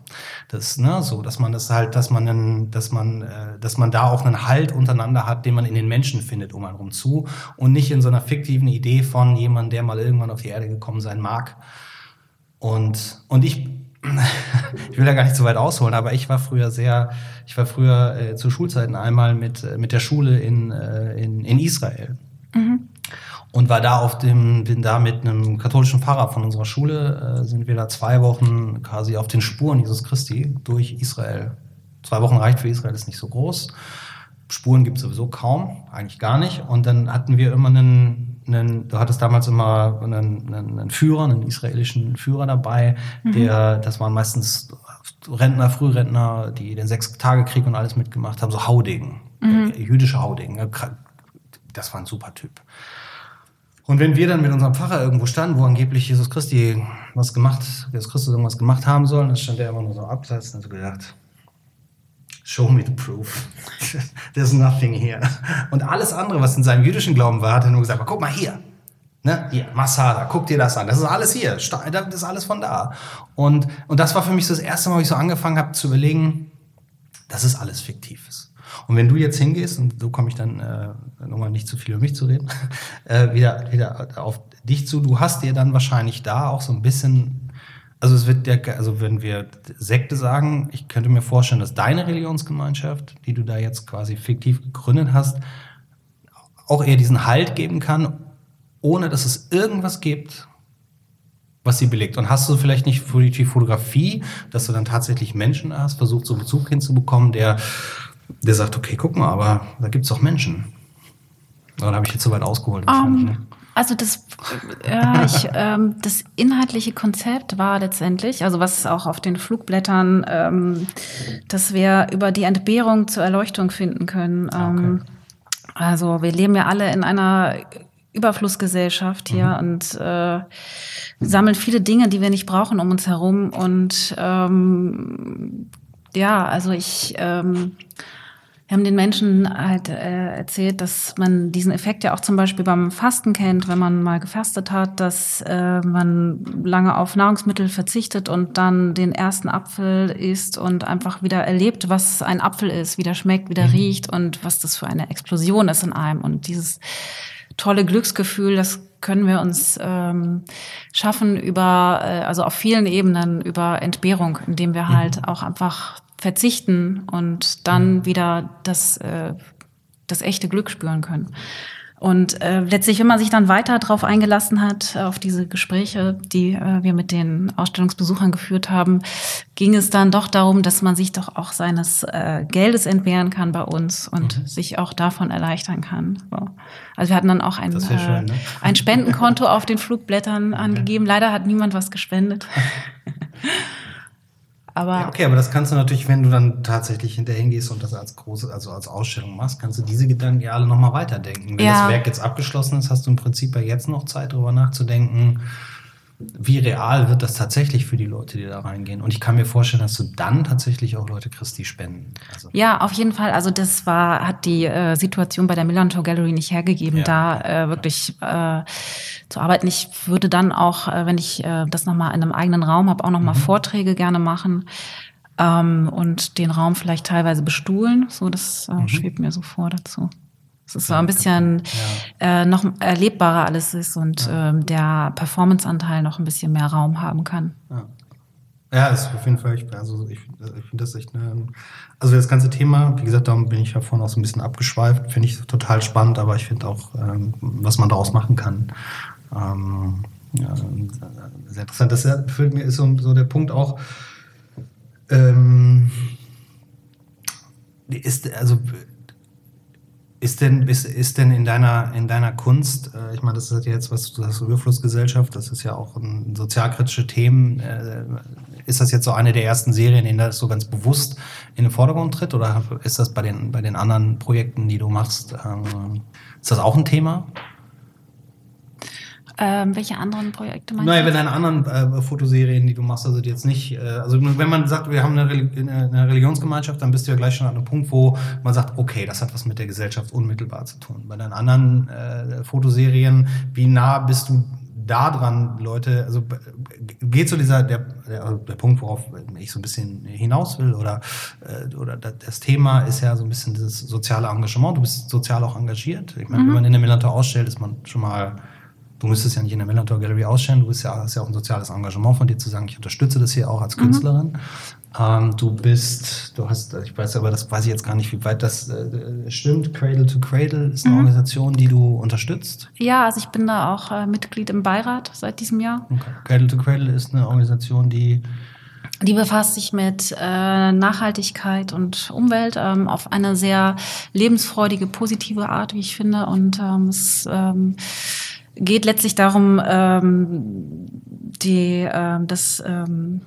Das, ne, so, dass man das halt, dass man, einen, dass man, äh, dass man da auch einen Halt untereinander hat, den man in den Menschen findet um einen rum zu und nicht in so einer fiktiven Idee von jemandem, der mal irgendwann auf die Erde gekommen sein mag. Und, und ich, ich will da gar nicht so weit ausholen, aber ich war früher sehr, ich war früher äh, zu Schulzeiten einmal mit, äh, mit der Schule in, äh, in, in Israel. Mhm und war da auf dem, bin da mit einem katholischen Pfarrer von unserer Schule, äh, sind wir da zwei Wochen quasi auf den Spuren Jesus Christi durch Israel. Zwei Wochen reicht für Israel, ist nicht so groß. Spuren gibt es sowieso kaum, eigentlich gar nicht. Und dann hatten wir immer einen, einen du hattest damals immer einen, einen, einen Führer, einen israelischen Führer dabei, mhm. der, das waren meistens Rentner, Frührentner, die den Sechs-Tage-Krieg und alles mitgemacht haben, so Haudegen, mhm. jüdische Haudegen. Das war ein super Typ. Und wenn wir dann mit unserem Pfarrer irgendwo standen, wo angeblich Jesus Christi was gemacht, Jesus Christus irgendwas gemacht haben soll, dann stand er immer nur so abseits und hat gedacht, show me the proof. There's nothing here. Und alles andere, was in seinem jüdischen Glauben war, hat er nur gesagt, guck mal hier. Ne? Hier, Masada, guck dir das an. Das ist alles hier. Das ist alles von da. Und, und das war für mich so das erste Mal, wo ich so angefangen habe zu überlegen, das ist alles Fiktives. Und wenn du jetzt hingehst, und so komme ich dann äh, nochmal nicht zu viel über mich zu reden, äh, wieder, wieder auf dich zu, du hast dir dann wahrscheinlich da auch so ein bisschen, also es wird der, also wenn wir Sekte sagen, ich könnte mir vorstellen, dass deine Religionsgemeinschaft, die du da jetzt quasi fiktiv gegründet hast, auch eher diesen Halt geben kann, ohne dass es irgendwas gibt, was sie belegt. Und hast du vielleicht nicht für die Fotografie, dass du dann tatsächlich Menschen hast, versucht so einen Bezug hinzubekommen, der der sagt, okay, guck mal, aber da gibt es auch Menschen. Oder habe ich jetzt so weit ausgeholt? Um, ne? Also das, ja, ich, ähm, das inhaltliche Konzept war letztendlich, also was auch auf den Flugblättern, ähm, dass wir über die Entbehrung zur Erleuchtung finden können. Ähm, okay. Also wir leben ja alle in einer Überflussgesellschaft hier mhm. und äh, sammeln viele Dinge, die wir nicht brauchen um uns herum. Und ähm, ja, also ich ähm, wir haben den Menschen halt äh, erzählt, dass man diesen Effekt ja auch zum Beispiel beim Fasten kennt, wenn man mal gefastet hat, dass äh, man lange auf Nahrungsmittel verzichtet und dann den ersten Apfel isst und einfach wieder erlebt, was ein Apfel ist, wie der schmeckt, wie der mhm. riecht und was das für eine Explosion ist in einem. Und dieses tolle Glücksgefühl, das können wir uns ähm, schaffen über, äh, also auf vielen Ebenen über Entbehrung, indem wir halt mhm. auch einfach verzichten und dann mhm. wieder das, äh, das echte Glück spüren können. Und äh, letztlich, wenn man sich dann weiter darauf eingelassen hat, auf diese Gespräche, die äh, wir mit den Ausstellungsbesuchern geführt haben, ging es dann doch darum, dass man sich doch auch seines äh, Geldes entbehren kann bei uns und mhm. sich auch davon erleichtern kann. So. Also wir hatten dann auch ein, äh, schön, ne? ein Spendenkonto auf den Flugblättern angegeben. Leider hat niemand was gespendet. Aber ja, okay, aber das kannst du natürlich, wenn du dann tatsächlich hinterher hingehst und das als große, also als Ausstellung machst, kannst du diese Gedanken ja alle nochmal weiterdenken. Wenn ja. das Werk jetzt abgeschlossen ist, hast du im Prinzip ja jetzt noch Zeit, darüber nachzudenken, wie real wird das tatsächlich für die Leute, die da reingehen? Und ich kann mir vorstellen, dass du dann tatsächlich auch Leute kriegst, die spenden. Also ja, auf jeden Fall. Also das war, hat die äh, Situation bei der Millantor Gallery nicht hergegeben, ja. da äh, wirklich äh, zu arbeiten. Ich würde dann auch, äh, wenn ich äh, das nochmal in einem eigenen Raum habe, auch nochmal mhm. Vorträge gerne machen ähm, und den Raum vielleicht teilweise bestuhlen. So, das äh, mhm. schwebt mir so vor dazu. Es ist so ein bisschen ja. äh, noch erlebbarer alles ist und ja. ähm, der Performanceanteil noch ein bisschen mehr Raum haben kann. Ja. Ja, ist auf jeden Fall, also ich, ich finde das echt eine, also das ganze Thema, wie gesagt, darum bin ich ja vorhin auch so ein bisschen abgeschweift, finde ich total spannend, aber ich finde auch, ähm, was man daraus machen kann. Ähm, ja, sehr interessant. Das für mir ist so, so der Punkt auch, ähm, ist, also ist denn, ist, ist denn in deiner, in deiner Kunst, äh, ich meine, das ist jetzt was, du hast Überflussgesellschaft, das ist ja auch ein sozialkritische Themen. Äh, ist das jetzt so eine der ersten Serien, in der das so ganz bewusst in den Vordergrund tritt? Oder ist das bei den, bei den anderen Projekten, die du machst, ähm, ist das auch ein Thema? Ähm, welche anderen Projekte meinst naja, du? Naja, wenn deine anderen äh, Fotoserien, die du machst, also die jetzt nicht, äh, also wenn man sagt, wir haben eine, eine, Religionsgemeinschaft, dann bist du ja gleich schon an einem Punkt, wo man sagt, okay, das hat was mit der Gesellschaft unmittelbar zu tun. Bei deinen anderen äh, Fotoserien, wie nah bist du da dran, Leute, also geht so dieser, der, der, also der Punkt, worauf ich so ein bisschen hinaus will, oder, äh, oder das Thema ist ja so ein bisschen das soziale Engagement. Du bist sozial auch engagiert. Ich meine, mhm. wenn man in der Millantor ausstellt, ist man schon mal du müsstest ja nicht in der Millantor Gallery ausstellen, du bist ja, hast ja auch ein soziales Engagement von dir zu sagen, ich unterstütze das hier auch als mhm. Künstlerin. Ähm, du bist, du hast, ich weiß aber, das weiß ich jetzt gar nicht, wie weit das äh, stimmt. Cradle to Cradle ist eine mhm. Organisation, die du unterstützt. Ja, also ich bin da auch äh, Mitglied im Beirat seit diesem Jahr. Okay. Cradle to Cradle ist eine Organisation, die die befasst sich mit äh, Nachhaltigkeit und Umwelt ähm, auf eine sehr lebensfreudige, positive Art, wie ich finde. Und ähm, es ähm, geht letztlich darum, ähm, die, äh, das, ähm,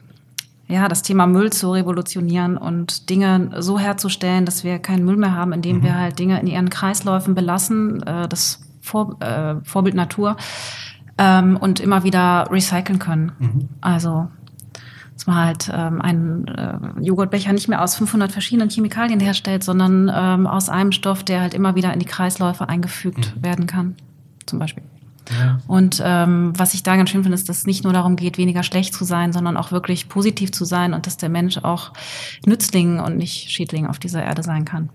ja, das Thema Müll zu revolutionieren und Dinge so herzustellen, dass wir keinen Müll mehr haben, indem mhm. wir halt Dinge in ihren Kreisläufen belassen, äh, das Vor äh, Vorbild Natur, ähm, und immer wieder recyceln können. Mhm. Also dass man halt ähm, einen äh, Joghurtbecher nicht mehr aus 500 verschiedenen Chemikalien herstellt, sondern ähm, aus einem Stoff, der halt immer wieder in die Kreisläufe eingefügt mhm. werden kann, zum Beispiel. Und ähm, was ich da ganz schön finde, ist, dass es nicht nur darum geht, weniger schlecht zu sein, sondern auch wirklich positiv zu sein und dass der Mensch auch Nützling und nicht Schädling auf dieser Erde sein kann.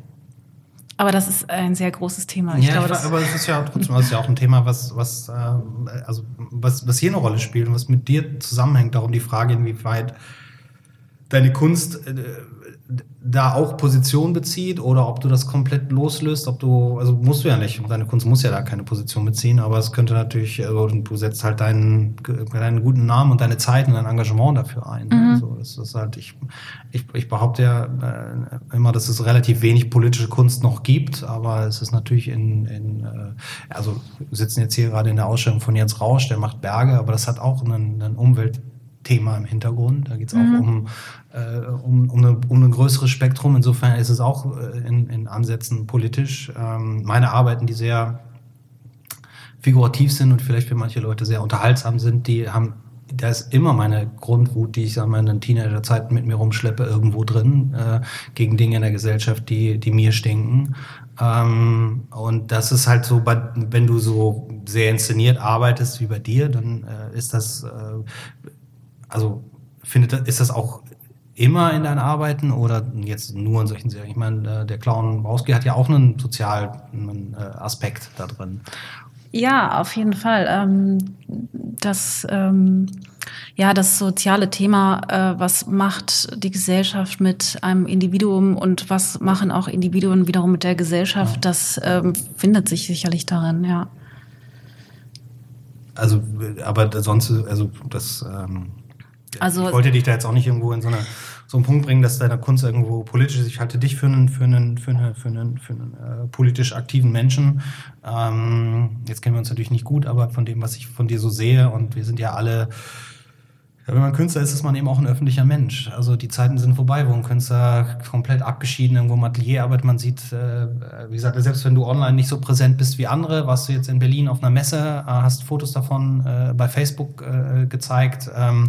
Aber das ist ein sehr großes Thema. Ich ja, glaube, ich, aber es ist ja trotzdem das ist ja auch ein Thema, was, was, äh, also, was, was hier eine Rolle spielt und was mit dir zusammenhängt. Darum die Frage, inwieweit deine Kunst äh, da auch Position bezieht oder ob du das komplett loslöst, ob du, also musst du ja nicht, deine Kunst muss ja da keine Position beziehen, aber es könnte natürlich, also du setzt halt deinen, deinen guten Namen und deine Zeit und dein Engagement dafür ein. Mhm. Also das ist halt, ich, ich, ich behaupte ja äh, immer, dass es relativ wenig politische Kunst noch gibt, aber es ist natürlich in, in äh, also wir sitzen jetzt hier gerade in der Ausstellung von Jens Rausch, der macht Berge, aber das hat auch einen, einen Umwelt Thema im Hintergrund. Da geht es auch mhm. um, äh, um, um, eine, um ein größeres Spektrum. Insofern ist es auch äh, in, in Ansätzen politisch. Ähm, meine Arbeiten, die sehr figurativ sind und vielleicht für manche Leute sehr unterhaltsam sind, die haben da ist immer meine Grundwut, die ich sag mal in den Teenagerzeiten mit mir rumschleppe, irgendwo drin, äh, gegen Dinge in der Gesellschaft, die, die mir stinken. Ähm, und das ist halt so, wenn du so sehr inszeniert arbeitest wie bei dir, dann äh, ist das, äh, also findet, ist das auch immer in deinen Arbeiten oder jetzt nur in solchen Serien? Ich meine, der Clown Brauski hat ja auch einen sozialen äh, Aspekt da drin. Ja, auf jeden Fall. Ähm, das, ähm, Ja, das soziale Thema, äh, was macht die Gesellschaft mit einem Individuum und was machen auch Individuen wiederum mit der Gesellschaft, das ähm, findet sich sicherlich darin, ja. Also, aber sonst, also das, ähm, also, ich wollte dich da jetzt auch nicht irgendwo in so eine so einen Punkt bringen, dass deine Kunst irgendwo politisch ist. Ich halte dich für einen, für einen, für einen, für einen, für einen äh, politisch aktiven Menschen. Ähm, jetzt kennen wir uns natürlich nicht gut, aber von dem, was ich von dir so sehe, und wir sind ja alle wenn man Künstler ist, ist man eben auch ein öffentlicher Mensch. Also die Zeiten sind vorbei, wo ein Künstler komplett abgeschieden irgendwo im Atelier arbeitet. Man sieht, äh, wie gesagt, selbst wenn du online nicht so präsent bist wie andere, warst du jetzt in Berlin auf einer Messe, äh, hast Fotos davon äh, bei Facebook äh, gezeigt, ähm,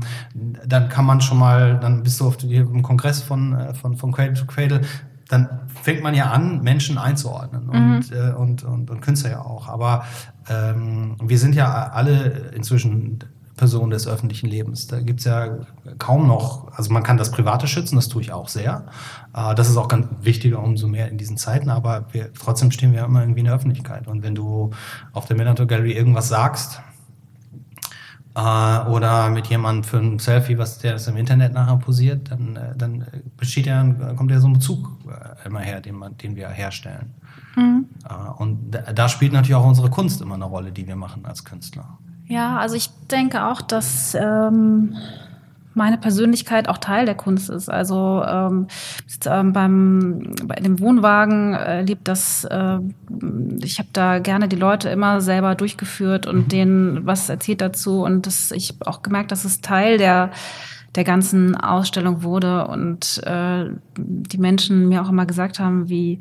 dann kann man schon mal, dann bist du auf dem Kongress von, äh, von, von Cradle to Cradle, dann fängt man ja an, Menschen einzuordnen mhm. und, äh, und, und, und Künstler ja auch. Aber ähm, wir sind ja alle inzwischen Person des öffentlichen Lebens. Da gibt es ja kaum noch, also man kann das Private schützen, das tue ich auch sehr. Äh, das ist auch ganz wichtiger, umso mehr in diesen Zeiten, aber wir, trotzdem stehen wir immer irgendwie in der Öffentlichkeit. Und wenn du auf der Millantor Gallery irgendwas sagst, äh, oder mit jemandem für ein Selfie, was der das im Internet nachher posiert, dann, äh, dann besteht ja, kommt ja so ein Bezug immer her, den, man, den wir herstellen. Mhm. Und da spielt natürlich auch unsere Kunst immer eine Rolle, die wir machen als Künstler. Ja, also ich denke auch, dass ähm, meine Persönlichkeit auch Teil der Kunst ist. Also ähm, ist, ähm, beim bei dem Wohnwagen äh, das, äh, ich habe da gerne die Leute immer selber durchgeführt und mhm. denen was erzählt dazu. Und das, ich habe auch gemerkt, dass es Teil der der ganzen Ausstellung wurde und äh, die Menschen mir auch immer gesagt haben, wie,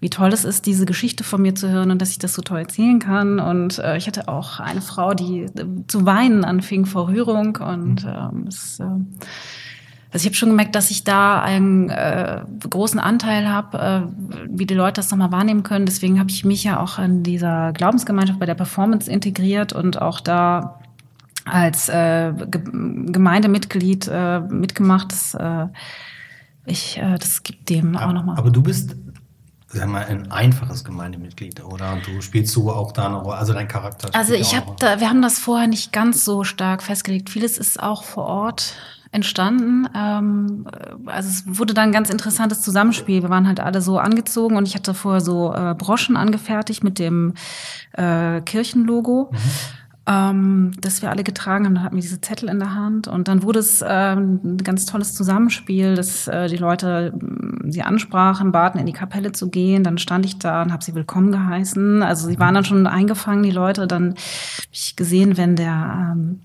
wie toll es ist, diese Geschichte von mir zu hören und dass ich das so toll erzählen kann. Und äh, ich hatte auch eine Frau, die äh, zu weinen anfing vor Rührung und ähm, es, äh, also ich habe schon gemerkt, dass ich da einen äh, großen Anteil habe, äh, wie die Leute das nochmal wahrnehmen können. Deswegen habe ich mich ja auch in dieser Glaubensgemeinschaft bei der Performance integriert und auch da als äh, Gemeindemitglied äh, mitgemacht. Das, äh, ich, äh, das gibt dem aber, auch nochmal. Aber du bist sag mal, ein einfaches Gemeindemitglied, oder? Und du spielst du auch da eine Rolle, also dein Charakter. Also ich habe da, wir haben das vorher nicht ganz so stark festgelegt. Vieles ist auch vor Ort entstanden. Ähm, also es wurde dann ein ganz interessantes Zusammenspiel. Wir waren halt alle so angezogen und ich hatte vorher so äh, Broschen angefertigt mit dem äh, Kirchenlogo. Mhm ähm, das wir alle getragen haben. Dann hatten wir diese Zettel in der Hand und dann wurde es ähm, ein ganz tolles Zusammenspiel, dass äh, die Leute äh, sie ansprachen, baten, in die Kapelle zu gehen. Dann stand ich da und habe sie willkommen geheißen. Also sie waren dann schon eingefangen, die Leute. Dann habe ich gesehen, wenn der ähm,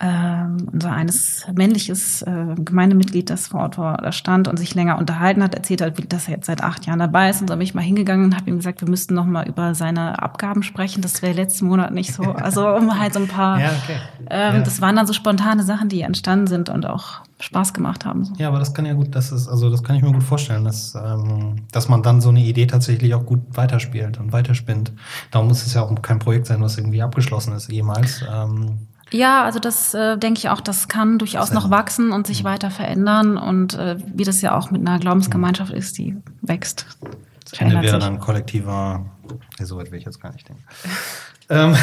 ähm, unser eines männliches äh, Gemeindemitglied, das vor Ort war, da stand und sich länger unterhalten hat, erzählt hat, dass er jetzt seit acht Jahren dabei ist. Und so bin ich mal hingegangen und habe ihm gesagt, wir müssten noch mal über seine Abgaben sprechen. Das wäre letzten Monat nicht so. Also um halt so ein paar. ja, okay. ähm, ja. Das waren dann so spontane Sachen, die entstanden sind und auch Spaß gemacht haben. So. Ja, aber das kann ja gut, das ist, also das kann ich mir gut vorstellen, dass, ähm, dass man dann so eine Idee tatsächlich auch gut weiterspielt und weiterspinnt. Darum muss es ja auch kein Projekt sein, was irgendwie abgeschlossen ist, jemals. Ähm, ja, also das äh, denke ich auch, das kann durchaus das noch wachsen und sich weiter verändern. Und äh, wie das ja auch mit einer Glaubensgemeinschaft ist, die wächst. Das Ende wäre dann kollektiver, ja, so weit will ich jetzt gar nicht denken. ähm,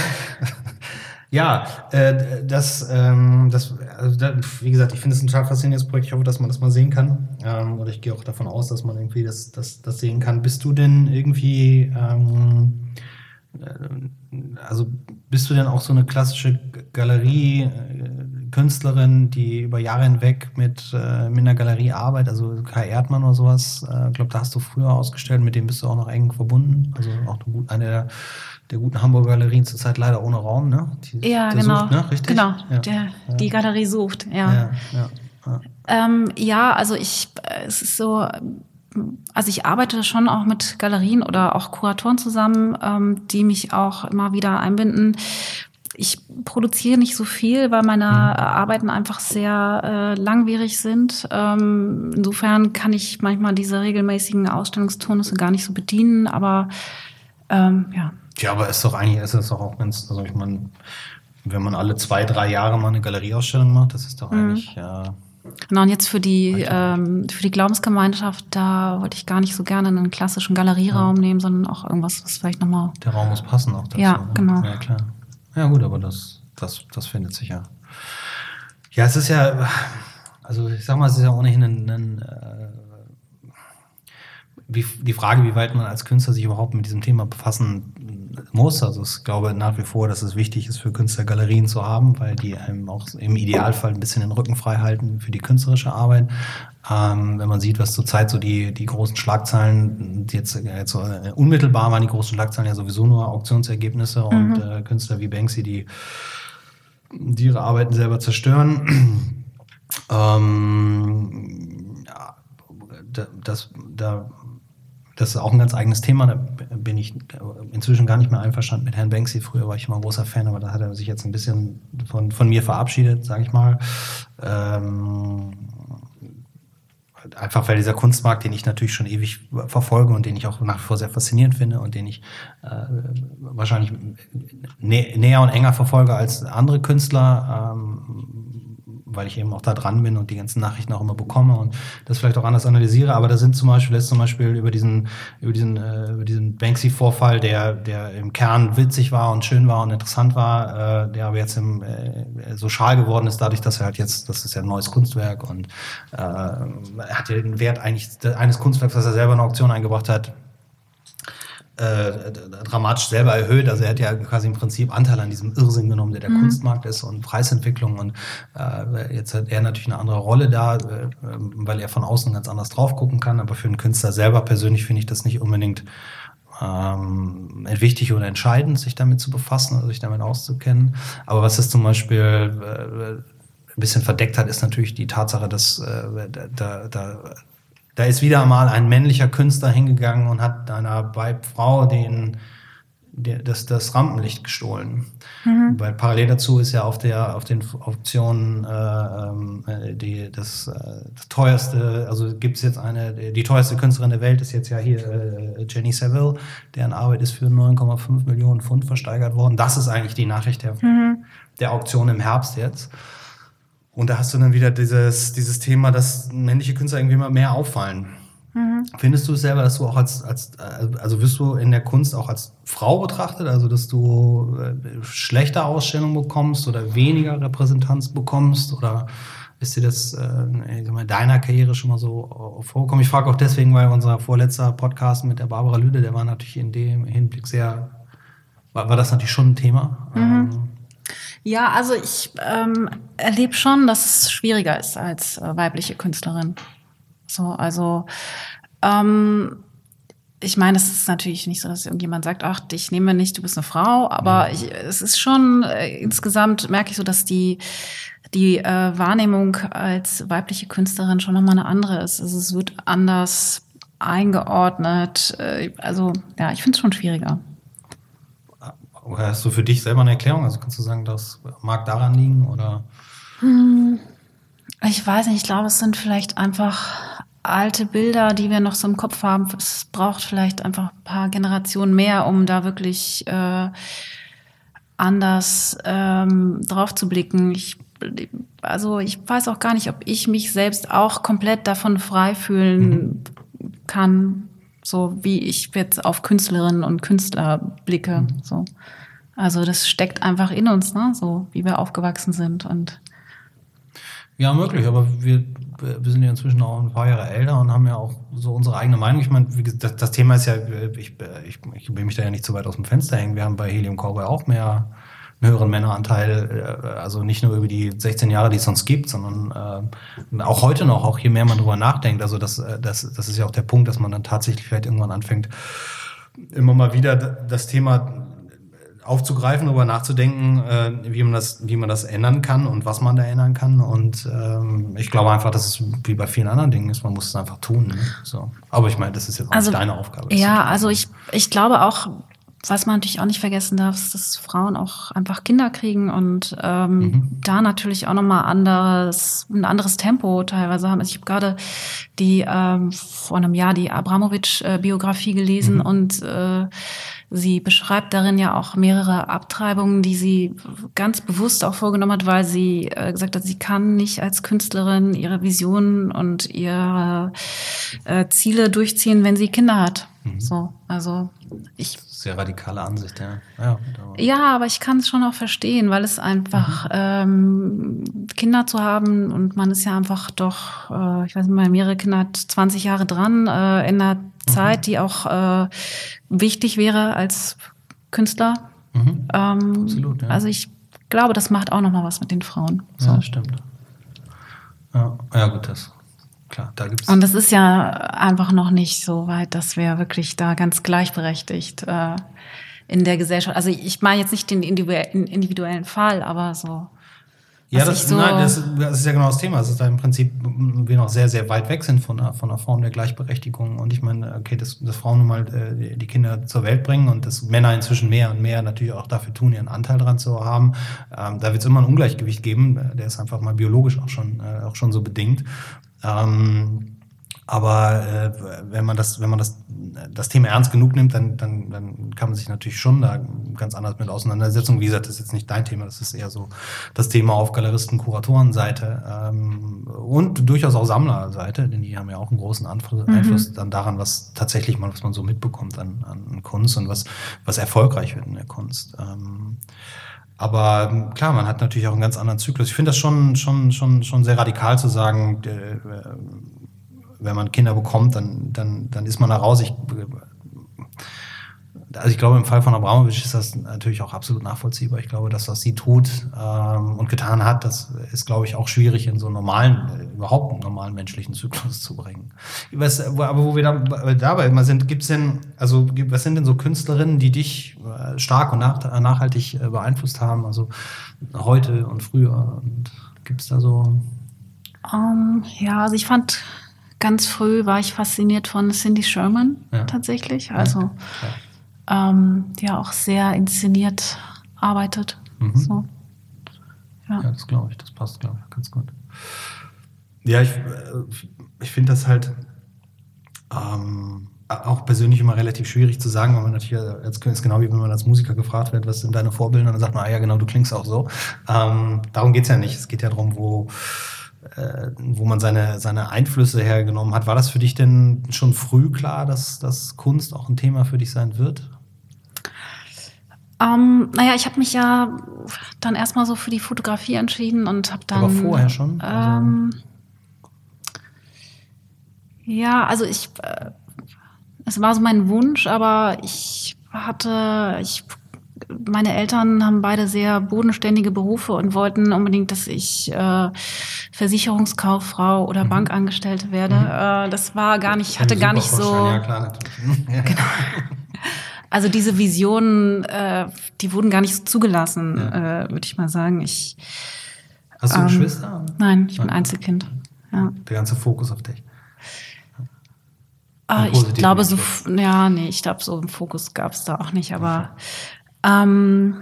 ja, äh, das, ähm, das also da, wie gesagt, ich finde es ein total faszinierendes Projekt. Ich hoffe, dass man das mal sehen kann. Ähm, oder ich gehe auch davon aus, dass man irgendwie das, das, das sehen kann. Bist du denn irgendwie ähm, also bist du denn auch so eine klassische Galerie-Künstlerin, die über Jahre hinweg mit, äh, mit einer Galerie arbeitet, also Kai Erdmann oder sowas? Ich äh, glaube, da hast du früher ausgestellt, mit dem bist du auch noch eng verbunden. Also auch eine der, der guten Hamburger Galerien zurzeit leider ohne Raum, ne? Die, ja, genau. Sucht, ne? Richtig? Genau, ja. Der, ja. die Galerie sucht, ja. Ja, ja, ja. Ähm, also ich, äh, es ist so, also ich arbeite schon auch mit Galerien oder auch Kuratoren zusammen, ähm, die mich auch immer wieder einbinden. Ich produziere nicht so viel, weil meine mhm. Arbeiten einfach sehr äh, langwierig sind. Ähm, insofern kann ich manchmal diese regelmäßigen Ausstellungsturnusse gar nicht so bedienen, aber ähm, ja. Ja, aber ist doch eigentlich ist es doch auch ganz, also ich meine, wenn man alle zwei, drei Jahre mal eine Galerieausstellung macht, das ist doch mhm. eigentlich ja Genau, und jetzt für die, ähm, für die Glaubensgemeinschaft, da wollte ich gar nicht so gerne einen klassischen Galerieraum ja. nehmen, sondern auch irgendwas, was vielleicht nochmal. Der Raum muss passen auch dazu. Ja, ne? genau. Ja, klar. Ja, gut, aber das, das, das findet sich ja. Ja, es ist ja, also ich sag mal, es ist ja ohnehin ein, ein äh, wie, die Frage, wie weit man als Künstler sich überhaupt mit diesem Thema befassen muss. Also ich glaube nach wie vor, dass es wichtig ist für Künstler Galerien zu haben, weil die einem auch im Idealfall ein bisschen den Rücken frei halten für die künstlerische Arbeit. Ähm, wenn man sieht, was zurzeit so die, die großen Schlagzeilen, jetzt, jetzt so, äh, unmittelbar waren die großen Schlagzeilen ja sowieso nur Auktionsergebnisse mhm. und äh, Künstler wie Banksy, die, die ihre Arbeiten selber zerstören. ähm, ja, das, da das ist auch ein ganz eigenes Thema. Da bin ich inzwischen gar nicht mehr einverstanden mit Herrn Banksy. Früher war ich immer ein großer Fan, aber da hat er sich jetzt ein bisschen von, von mir verabschiedet, sage ich mal. Ähm, einfach weil dieser Kunstmarkt, den ich natürlich schon ewig verfolge und den ich auch nach wie vor sehr faszinierend finde und den ich äh, wahrscheinlich nä näher und enger verfolge als andere Künstler, ähm, weil ich eben auch da dran bin und die ganzen Nachrichten auch immer bekomme und das vielleicht auch anders analysiere. Aber da sind zum Beispiel, lässt zum Beispiel über diesen, über diesen, äh, über diesen Banksy-Vorfall, der, der im Kern witzig war und schön war und interessant war, äh, der aber jetzt im, äh, so schal geworden ist, dadurch, dass er halt jetzt, das ist ja ein neues Kunstwerk und äh, er hat ja den Wert eigentlich eines Kunstwerks, das er selber in eine Auktion eingebracht hat, äh, dramatisch selber erhöht. Also er hat ja quasi im Prinzip Anteil an diesem Irrsinn genommen, der der mhm. Kunstmarkt ist und Preisentwicklung. Und äh, jetzt hat er natürlich eine andere Rolle da, äh, weil er von außen ganz anders drauf gucken kann. Aber für einen Künstler selber persönlich finde ich das nicht unbedingt ähm, wichtig oder entscheidend, sich damit zu befassen oder sich damit auszukennen. Aber was es zum Beispiel äh, ein bisschen verdeckt hat, ist natürlich die Tatsache, dass äh, da, da da ist wieder mal ein männlicher Künstler hingegangen und hat einer Frau den, der, das, das Rampenlicht gestohlen. Mhm. Weil parallel dazu ist ja auf der auf den Auktionen äh, ähm, äh, die, das, äh, das teuerste, also gibt es jetzt eine, die teuerste Künstlerin der Welt ist jetzt ja hier äh, Jenny Saville, deren Arbeit ist für 9,5 Millionen Pfund versteigert worden. Das ist eigentlich die Nachricht der, mhm. der Auktion im Herbst jetzt. Und da hast du dann wieder dieses, dieses Thema, dass männliche Künstler irgendwie immer mehr auffallen. Mhm. Findest du es selber, dass du auch als, als, also wirst du in der Kunst auch als Frau betrachtet, also dass du äh, schlechter Ausstellungen bekommst oder weniger Repräsentanz bekommst oder ist dir das äh, in deiner Karriere schon mal so vorgekommen? Ich frage auch deswegen, weil unser vorletzter Podcast mit der Barbara Lüde, der war natürlich in dem Hinblick sehr, war, war das natürlich schon ein Thema. Mhm. Ähm, ja, also ich ähm, erlebe schon, dass es schwieriger ist als äh, weibliche Künstlerin. So, also ähm, ich meine, es ist natürlich nicht so, dass irgendjemand sagt, ach, ich nehme nicht, du bist eine Frau, aber mhm. ich, es ist schon äh, insgesamt merke ich so, dass die die äh, Wahrnehmung als weibliche Künstlerin schon nochmal eine andere ist. Also es wird anders eingeordnet. Äh, also ja, ich finde es schon schwieriger. Hast du für dich selber eine Erklärung? Also kannst du sagen, das mag daran liegen oder? Hm, ich weiß nicht, ich glaube, es sind vielleicht einfach alte Bilder, die wir noch so im Kopf haben. Es braucht vielleicht einfach ein paar Generationen mehr, um da wirklich äh, anders ähm, drauf zu blicken. Ich, also ich weiß auch gar nicht, ob ich mich selbst auch komplett davon frei fühlen mhm. kann, so wie ich jetzt auf Künstlerinnen und Künstler blicke. Mhm. So. Also das steckt einfach in uns, ne? so wie wir aufgewachsen sind. Und ja, möglich, aber wir, wir sind ja inzwischen auch ein paar Jahre älter und haben ja auch so unsere eigene Meinung. Ich meine, das, das Thema ist ja, ich, ich, ich will mich da ja nicht zu weit aus dem Fenster hängen. Wir haben bei Helium Cowboy auch mehr einen höheren Männeranteil, äh, also nicht nur über die 16 Jahre, die es sonst gibt, sondern äh, auch heute noch, auch je mehr man drüber nachdenkt. Also das, äh, das, das ist ja auch der Punkt, dass man dann tatsächlich vielleicht irgendwann anfängt, immer mal wieder das Thema aufzugreifen, darüber nachzudenken, äh, wie, man das, wie man das ändern kann und was man da ändern kann. Und ähm, ich glaube einfach, dass es wie bei vielen anderen Dingen ist, man muss es einfach tun. Ne? So. Aber ich meine, das ist jetzt auch also, nicht deine Aufgabe. Ja, also ich, ich glaube auch, was man natürlich auch nicht vergessen darf, ist, dass Frauen auch einfach Kinder kriegen und ähm, mhm. da natürlich auch nochmal anderes, ein anderes Tempo teilweise haben. Also ich habe gerade die ähm, vor einem Jahr die Abramowitsch-Biografie gelesen mhm. und äh, sie beschreibt darin ja auch mehrere Abtreibungen, die sie ganz bewusst auch vorgenommen hat, weil sie äh, gesagt hat, sie kann nicht als Künstlerin ihre Visionen und ihre äh, Ziele durchziehen, wenn sie Kinder hat. Mhm. So, also ich. Sehr radikale Ansicht, ja. Ja, ja aber ich kann es schon auch verstehen, weil es einfach mhm. ähm, Kinder zu haben und man ist ja einfach doch, äh, ich weiß nicht, mal, mehrere Kinder hat 20 Jahre dran äh, mhm. Zeit, die auch äh, wichtig wäre als Künstler. Mhm. Ähm, Absolut, ja. Also ich glaube, das macht auch nochmal was mit den Frauen. So. Ja, stimmt. Ja, ja gut, das klar, da gibt's. Und das ist ja einfach noch nicht so weit, dass wir wirklich da ganz gleichberechtigt äh, in der Gesellschaft. Also ich meine jetzt nicht den individuellen Fall, aber so. Ja, das, so nein, das, das, ist ja genau das Thema. Es ist da im Prinzip, wir noch sehr, sehr weit weg sind von einer, von einer Form der Gleichberechtigung. Und ich meine, okay, dass, dass Frauen nun mal äh, die Kinder zur Welt bringen und dass Männer inzwischen mehr und mehr natürlich auch dafür tun, ihren Anteil dran zu haben. Ähm, da wird es immer ein Ungleichgewicht geben. Der ist einfach mal biologisch auch schon, äh, auch schon so bedingt. Ähm, aber äh, wenn man das, wenn man das, das Thema ernst genug nimmt, dann, dann, dann kann man sich natürlich schon da ganz anders mit auseinandersetzen. Wie gesagt, das ist jetzt nicht dein Thema, das ist eher so das Thema auf Galeristen, Kuratorenseite ähm, und durchaus auch Sammlerseite, denn die haben ja auch einen großen Einfluss, mhm. Einfluss dann daran, was tatsächlich mal, was man so mitbekommt an, an Kunst und was, was erfolgreich wird in der Kunst. Ähm, aber klar, man hat natürlich auch einen ganz anderen Zyklus. Ich finde das schon, schon, schon, schon sehr radikal zu sagen, äh, wenn man Kinder bekommt, dann, dann, dann ist man da raus. Ich, also ich glaube, im Fall von Abramovic ist das natürlich auch absolut nachvollziehbar. Ich glaube, dass was sie tut ähm, und getan hat, das ist, glaube ich, auch schwierig in so einen normalen, äh, überhaupt einen normalen menschlichen Zyklus zu bringen. Was, aber wo wir da, dabei immer sind, gibt's denn, also was sind denn so Künstlerinnen, die dich äh, stark und nach, nachhaltig äh, beeinflusst haben? Also heute und früher. Und gibt's da so? Um, ähm, ja, also ich fand ganz früh war ich fasziniert von Cindy Sherman ja. tatsächlich. Also ja ähm, die auch sehr inszeniert arbeitet. Mhm. So. Ja. ja, das glaube ich, das passt, glaube ich, ganz gut. Ja, ich, äh, ich finde das halt ähm, auch persönlich immer relativ schwierig zu sagen, weil man natürlich, jetzt ist genau wie wenn man als Musiker gefragt wird, was sind deine Vorbilder, und dann sagt man, ah ja, genau, du klingst auch so. Ähm, darum geht es ja nicht. Es geht ja darum, wo, äh, wo man seine, seine Einflüsse hergenommen hat. War das für dich denn schon früh klar, dass, dass Kunst auch ein Thema für dich sein wird? Ähm, naja, ich habe mich ja dann erstmal so für die Fotografie entschieden und habe dann. Aber vorher schon? Also ähm, ja, also ich. Äh, es war so mein Wunsch, aber ich hatte. Ich, meine Eltern haben beide sehr bodenständige Berufe und wollten unbedingt, dass ich äh, Versicherungskauffrau oder mhm. Bankangestellte werde. Mhm. Äh, das war gar nicht, hatte gar nicht so. Ja, klar, natürlich. genau. Also diese Visionen, äh, die wurden gar nicht so zugelassen, ja. äh, würde ich mal sagen. Ich, Hast du ähm, Geschwister? Nein, ich bin Einzelkind. Ja. Der ganze Fokus auf dich. Ah, ich glaube, so, ja, nee, ich glaube, so einen Fokus gab es da auch nicht, aber. Ähm,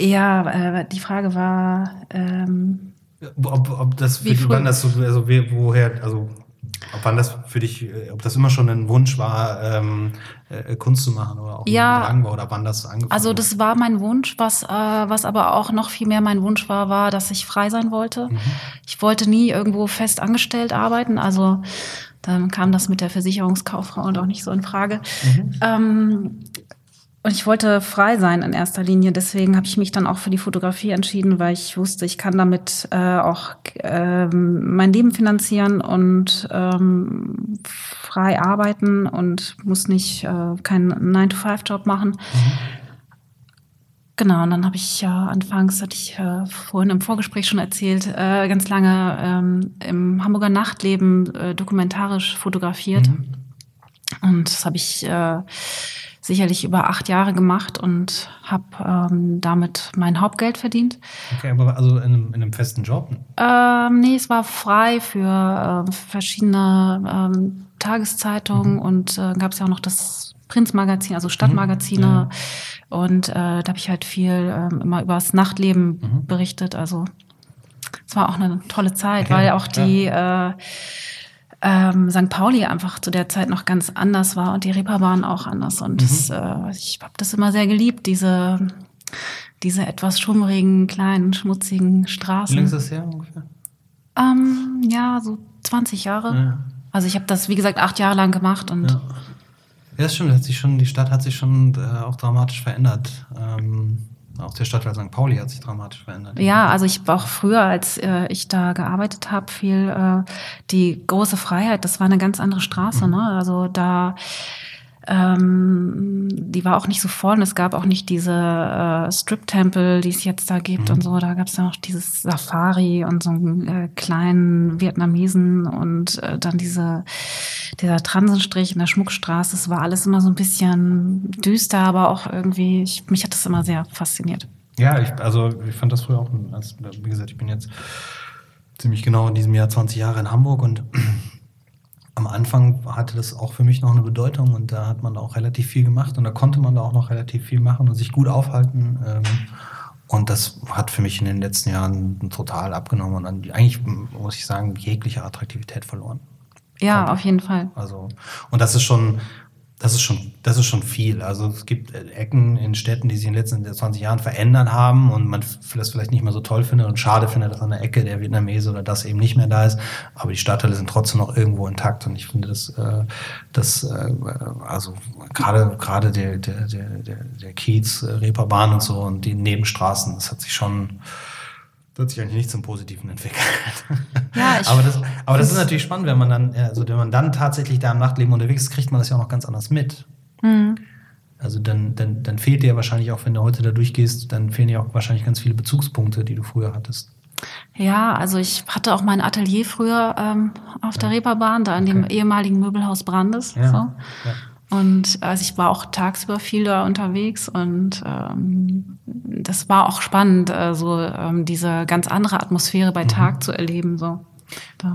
ja, äh, die Frage war, ähm, ob, ob das für die, wann das so, also woher, also ob wann das für dich, äh, ob das immer schon ein Wunsch war, ähm, äh, Kunst zu machen oder auch ja, Drang war oder wann das angefangen Also das war mein Wunsch, was, äh, was aber auch noch viel mehr mein Wunsch war, war, dass ich frei sein wollte. Mhm. Ich wollte nie irgendwo fest angestellt arbeiten, also dann kam das mit der Versicherungskauffrau und auch nicht so in Frage. Mhm. Ähm, und ich wollte frei sein in erster Linie. Deswegen habe ich mich dann auch für die Fotografie entschieden, weil ich wusste, ich kann damit äh, auch ähm, mein Leben finanzieren und ähm, frei arbeiten und muss nicht äh, keinen 9-to-5-Job machen. Mhm. Genau, und dann habe ich ja anfangs, hatte ich äh, vorhin im Vorgespräch schon erzählt, äh, ganz lange ähm, im Hamburger Nachtleben äh, dokumentarisch fotografiert. Mhm. Und das habe ich äh, sicherlich über acht Jahre gemacht und habe ähm, damit mein Hauptgeld verdient. Okay, aber also in einem, in einem festen Job? Ähm, nee, es war frei für äh, verschiedene ähm, Tageszeitungen mhm. und äh, gab es ja auch noch das Prinzmagazin, also Stadtmagazine. Mhm. Und äh, da habe ich halt viel äh, immer über das Nachtleben mhm. berichtet. Also es war auch eine tolle Zeit, okay. weil auch die ja. Äh, ähm, St. Pauli einfach zu der Zeit noch ganz anders war und die Reeperbahn auch anders. Und mhm. das, äh, ich habe das immer sehr geliebt, diese, diese etwas schummrigen, kleinen, schmutzigen Straßen. Wie lange ist das her ungefähr? Ähm, ja, so 20 Jahre. Ja. Also ich habe das, wie gesagt, acht Jahre lang gemacht und ja. Ja, das stimmt. Hat sich schon, die Stadt hat sich schon äh, auch dramatisch verändert. Ähm, auch der Stadtteil St. Pauli hat sich dramatisch verändert. Ja, also ich war auch früher, als äh, ich da gearbeitet habe, viel äh, die große Freiheit, das war eine ganz andere Straße. Mhm. Ne? Also da ähm, die war auch nicht so voll und es gab auch nicht diese äh, Strip-Tempel, die es jetzt da gibt mhm. und so. Da gab es ja auch dieses Safari und so einen äh, kleinen Vietnamesen und äh, dann diese, dieser Transenstrich in der Schmuckstraße. Es war alles immer so ein bisschen düster, aber auch irgendwie, ich, mich hat das immer sehr fasziniert. Ja, ich, also ich fand das früher auch, als, wie gesagt, ich bin jetzt ziemlich genau in diesem Jahr 20 Jahre in Hamburg und am Anfang hatte das auch für mich noch eine Bedeutung und da hat man auch relativ viel gemacht und da konnte man da auch noch relativ viel machen und sich gut aufhalten. Ähm, und das hat für mich in den letzten Jahren total abgenommen und dann eigentlich, muss ich sagen, jegliche Attraktivität verloren. Ja, auf jeden Fall. Also, und das ist schon, das ist schon, das ist schon viel. Also es gibt Ecken in Städten, die sich in den letzten 20 Jahren verändert haben und man das vielleicht nicht mehr so toll findet und schade findet, dass an der Ecke der Vietnamese oder das eben nicht mehr da ist. Aber die Stadtteile sind trotzdem noch irgendwo intakt und ich finde das, äh, das äh, also gerade gerade der der der der, der Kiez, äh, Reeperbahn und so und die Nebenstraßen, das hat sich schon wird sich eigentlich nicht zum Positiven entwickelt. Ja, ich aber das, aber das ist natürlich spannend, wenn man dann, also wenn man dann tatsächlich da im Nachtleben unterwegs ist, kriegt man das ja auch noch ganz anders mit. Mhm. Also dann, dann, dann fehlt dir wahrscheinlich auch, wenn du heute da durchgehst, dann fehlen dir auch wahrscheinlich ganz viele Bezugspunkte, die du früher hattest. Ja, also ich hatte auch mein Atelier früher ähm, auf der Reeperbahn, da in okay. dem ehemaligen Möbelhaus Brandes. Ja. So. Ja. Und also ich war auch tagsüber viel da unterwegs und ähm, das war auch spannend, äh, so ähm, diese ganz andere Atmosphäre bei mhm. Tag zu erleben. So. Da.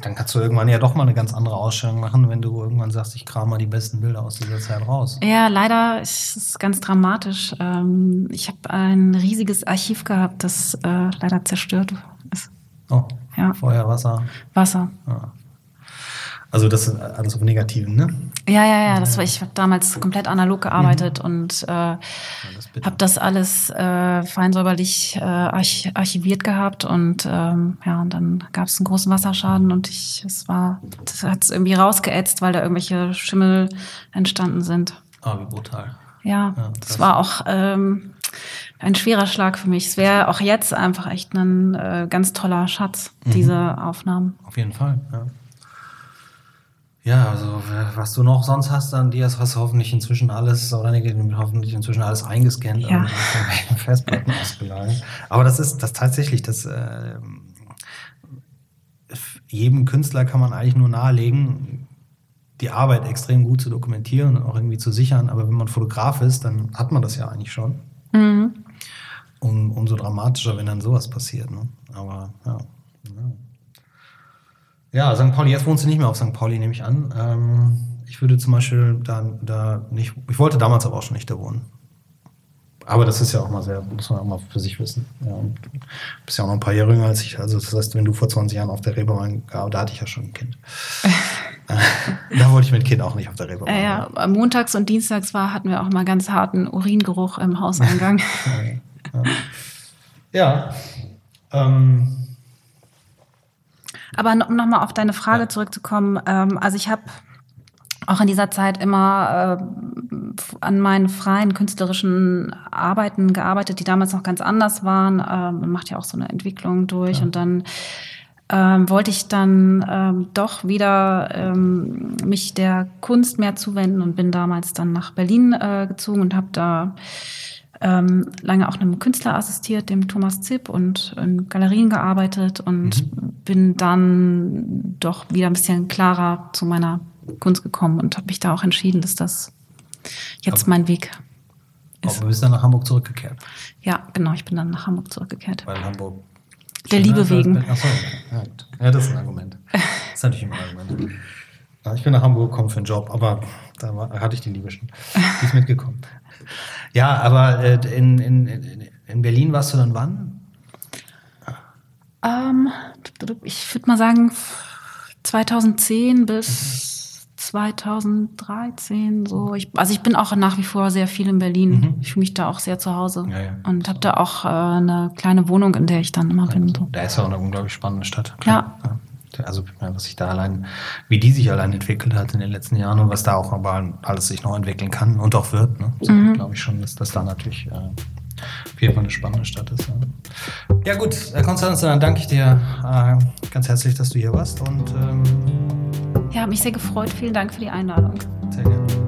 Dann kannst du irgendwann ja doch mal eine ganz andere Ausstellung machen, wenn du irgendwann sagst, ich kram mal die besten Bilder aus dieser Zeit raus. Ja, leider ist es ganz dramatisch. Ähm, ich habe ein riesiges Archiv gehabt, das äh, leider zerstört ist. Oh, ja. Feuer, Wasser. Wasser. Ja. Also das ist alles auf Negativen, ne? Ja, ja, ja. Das war, ich habe damals komplett analog gearbeitet mhm. und äh, habe das alles äh, fein säuberlich äh, arch archiviert gehabt und ähm, ja, und dann gab es einen großen Wasserschaden und ich, es war, das hat es irgendwie rausgeätzt, weil da irgendwelche Schimmel entstanden sind. Ah, wie brutal. Ja, ja das war auch ähm, ein schwerer Schlag für mich. Es wäre auch jetzt einfach echt ein äh, ganz toller Schatz, mhm. diese Aufnahmen. Auf jeden Fall, ja. Ja, also was du noch sonst hast an dir, hast du hoffentlich inzwischen alles, oder hoffentlich inzwischen alles eingescannt ja. und Festplatten ausgelagert. Aber das ist das tatsächlich, das äh, jedem Künstler kann man eigentlich nur nahelegen, die Arbeit extrem gut zu dokumentieren und auch irgendwie zu sichern. Aber wenn man Fotograf ist, dann hat man das ja eigentlich schon. Mhm. Um, umso dramatischer, wenn dann sowas passiert. Ne? Aber ja. Ja, St. Pauli, jetzt wohnst du nicht mehr auf St. Pauli, nehme ich an. Ähm, ich würde zum Beispiel da, da nicht, ich wollte damals aber auch schon nicht da wohnen. Aber das ist ja auch mal sehr, muss man auch mal für sich wissen. Ja, und du bist ja auch noch ein paar Jahre jünger als ich. Also das heißt, wenn du vor 20 Jahren auf der Reeperbahn da hatte ich ja schon ein Kind. da wollte ich mit Kind auch nicht auf der Reeperbahn. Ja, ja, montags und dienstags war, hatten wir auch mal ganz harten Uringeruch im Hauseingang. ja. ja. Ähm, aber um nochmal auf deine Frage ja. zurückzukommen, ähm, also ich habe auch in dieser Zeit immer äh, an meinen freien künstlerischen Arbeiten gearbeitet, die damals noch ganz anders waren. Äh, man macht ja auch so eine Entwicklung durch ja. und dann ähm, wollte ich dann ähm, doch wieder ähm, mich der Kunst mehr zuwenden und bin damals dann nach Berlin äh, gezogen und habe da ähm, lange auch einem Künstler assistiert, dem Thomas Zipp, und in Galerien gearbeitet und mhm. bin dann doch wieder ein bisschen klarer zu meiner Kunst gekommen und habe mich da auch entschieden, dass das jetzt aber, mein Weg ist. Aber du bist dann nach Hamburg zurückgekehrt? Ja, genau, ich bin dann nach Hamburg zurückgekehrt. Weil Hamburg. Der Liebe wegen. Achso, ja, ja, das ist ein Argument. Das ist natürlich immer ein Argument. Ich bin nach Hamburg gekommen für einen Job, aber da hatte ich die Liebe schon. Die ist mitgekommen. Ja, aber äh, in, in, in Berlin warst du dann wann? Ähm, ich würde mal sagen 2010 bis mhm. 2013 so. Ich, also ich bin auch nach wie vor sehr viel in Berlin. Mhm. Ich fühle mich da auch sehr zu Hause ja, ja. und habe da auch äh, eine kleine Wohnung, in der ich dann immer bin. So. Da ist ja auch eine unglaublich spannende Stadt. Ja. ja. Also was sich da allein, wie die sich allein entwickelt hat in den letzten Jahren und was da auch aber alles sich noch entwickeln kann und auch wird. Ne? So, mhm. Glaube ich schon, dass das da natürlich äh, auf jeden Fall eine spannende Stadt ist. Ja, ja gut, Herr Konstanz, dann danke ich dir äh, ganz herzlich, dass du hier warst und ähm ja, mich sehr gefreut. Vielen Dank für die Einladung. Sehr gerne.